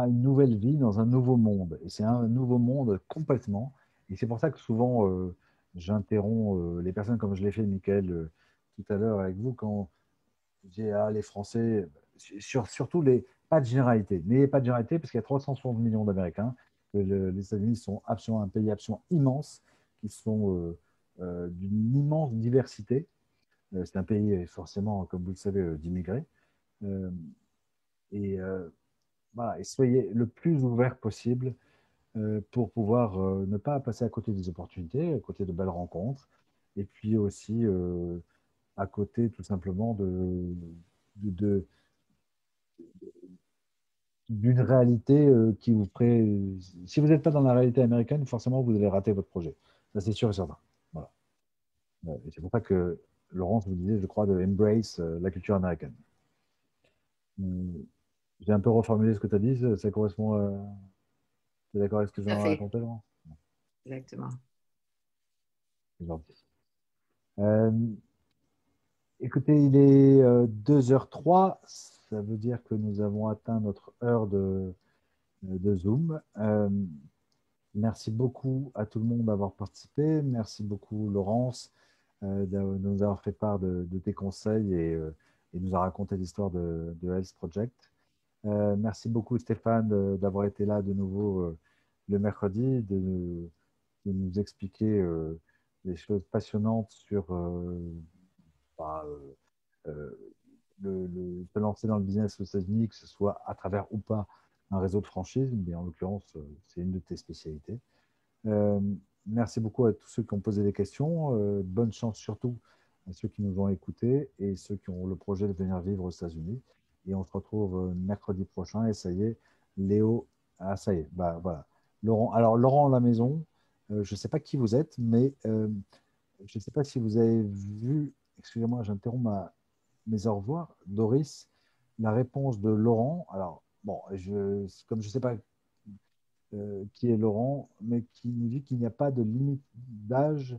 une nouvelle vie dans un nouveau monde. Et c'est un nouveau monde complètement. Et c'est pour ça que souvent, j'interromps euh, les personnes comme je l'ai fait, Michael, euh, tout à l'heure avec vous, quand j'ai ah, les Français, sur, surtout les, pas de généralité, mais pas de généralité parce qu'il y a 360 millions d'Américains, que les États-Unis sont absolument un pays absolument immense, qui sont euh, d'une immense diversité. C'est un pays forcément, comme vous le savez, d'immigrés. et, voilà, et soyez le plus ouvert possible pour pouvoir euh, ne pas passer à côté des opportunités, à côté de belles rencontres, et puis aussi euh, à côté tout simplement de, d'une réalité qui vous ferait. Si vous n'êtes pas dans la réalité américaine, forcément, vous allez rater votre projet. Ça, c'est sûr et certain. Voilà. C'est pour ça que Laurence vous disait, je crois, de embrace la culture américaine. Hum, j'ai un peu reformulé ce que tu as dit, ça correspond à tu es d'accord avec ce que je viens de raconter, Exactement. Euh, écoutez, il est 2h03. Euh, Ça veut dire que nous avons atteint notre heure de, de Zoom. Euh, merci beaucoup à tout le monde d'avoir participé. Merci beaucoup, Laurence, de nous avoir fait part de, tes conseils et, et nous a raconté l'histoire de, de Health Project. Euh, merci beaucoup Stéphane d'avoir été là de nouveau euh, le mercredi, de, nous expliquer euh, des choses passionnantes sur bah, le, se lancer dans le business aux États-Unis, que ce soit à travers ou pas un réseau de franchise, mais en l'occurrence, c'est une de tes spécialités. merci beaucoup à tous ceux qui ont posé des questions. bonne chance surtout à ceux qui nous ont écoutés et ceux qui ont le projet de venir vivre aux États-Unis. Et on se retrouve euh, mercredi prochain. Et ça y est, Léo. Ah, ça y est. Bah, voilà. Laurent. Alors, Laurent la maison, euh, je ne sais pas qui vous êtes, mais euh, je ne sais pas si vous avez vu. Excusez-moi, j'interromps mes au revoir. Doris, la réponse de Laurent. Alors, bon, je, comme je ne sais pas qui est Laurent, mais qui nous dit qu'il n'y a pas de limite d'âge,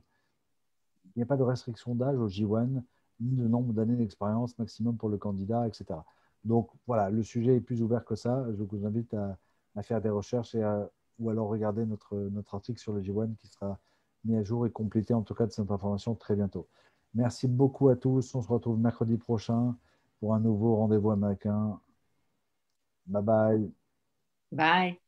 il n'y a pas de restriction d'âge au J1, ni de nombre d'années d'expérience maximum pour le candidat, etc. Donc voilà, le sujet est plus ouvert que ça. Je vous invite à, faire des recherches et ou alors regarder notre, notre article sur le G1 qui sera mis à jour et complété en tout cas de cette information très bientôt. Merci beaucoup à tous. On se retrouve mercredi prochain pour un nouveau rendez-vous américain. Bye bye. Bye.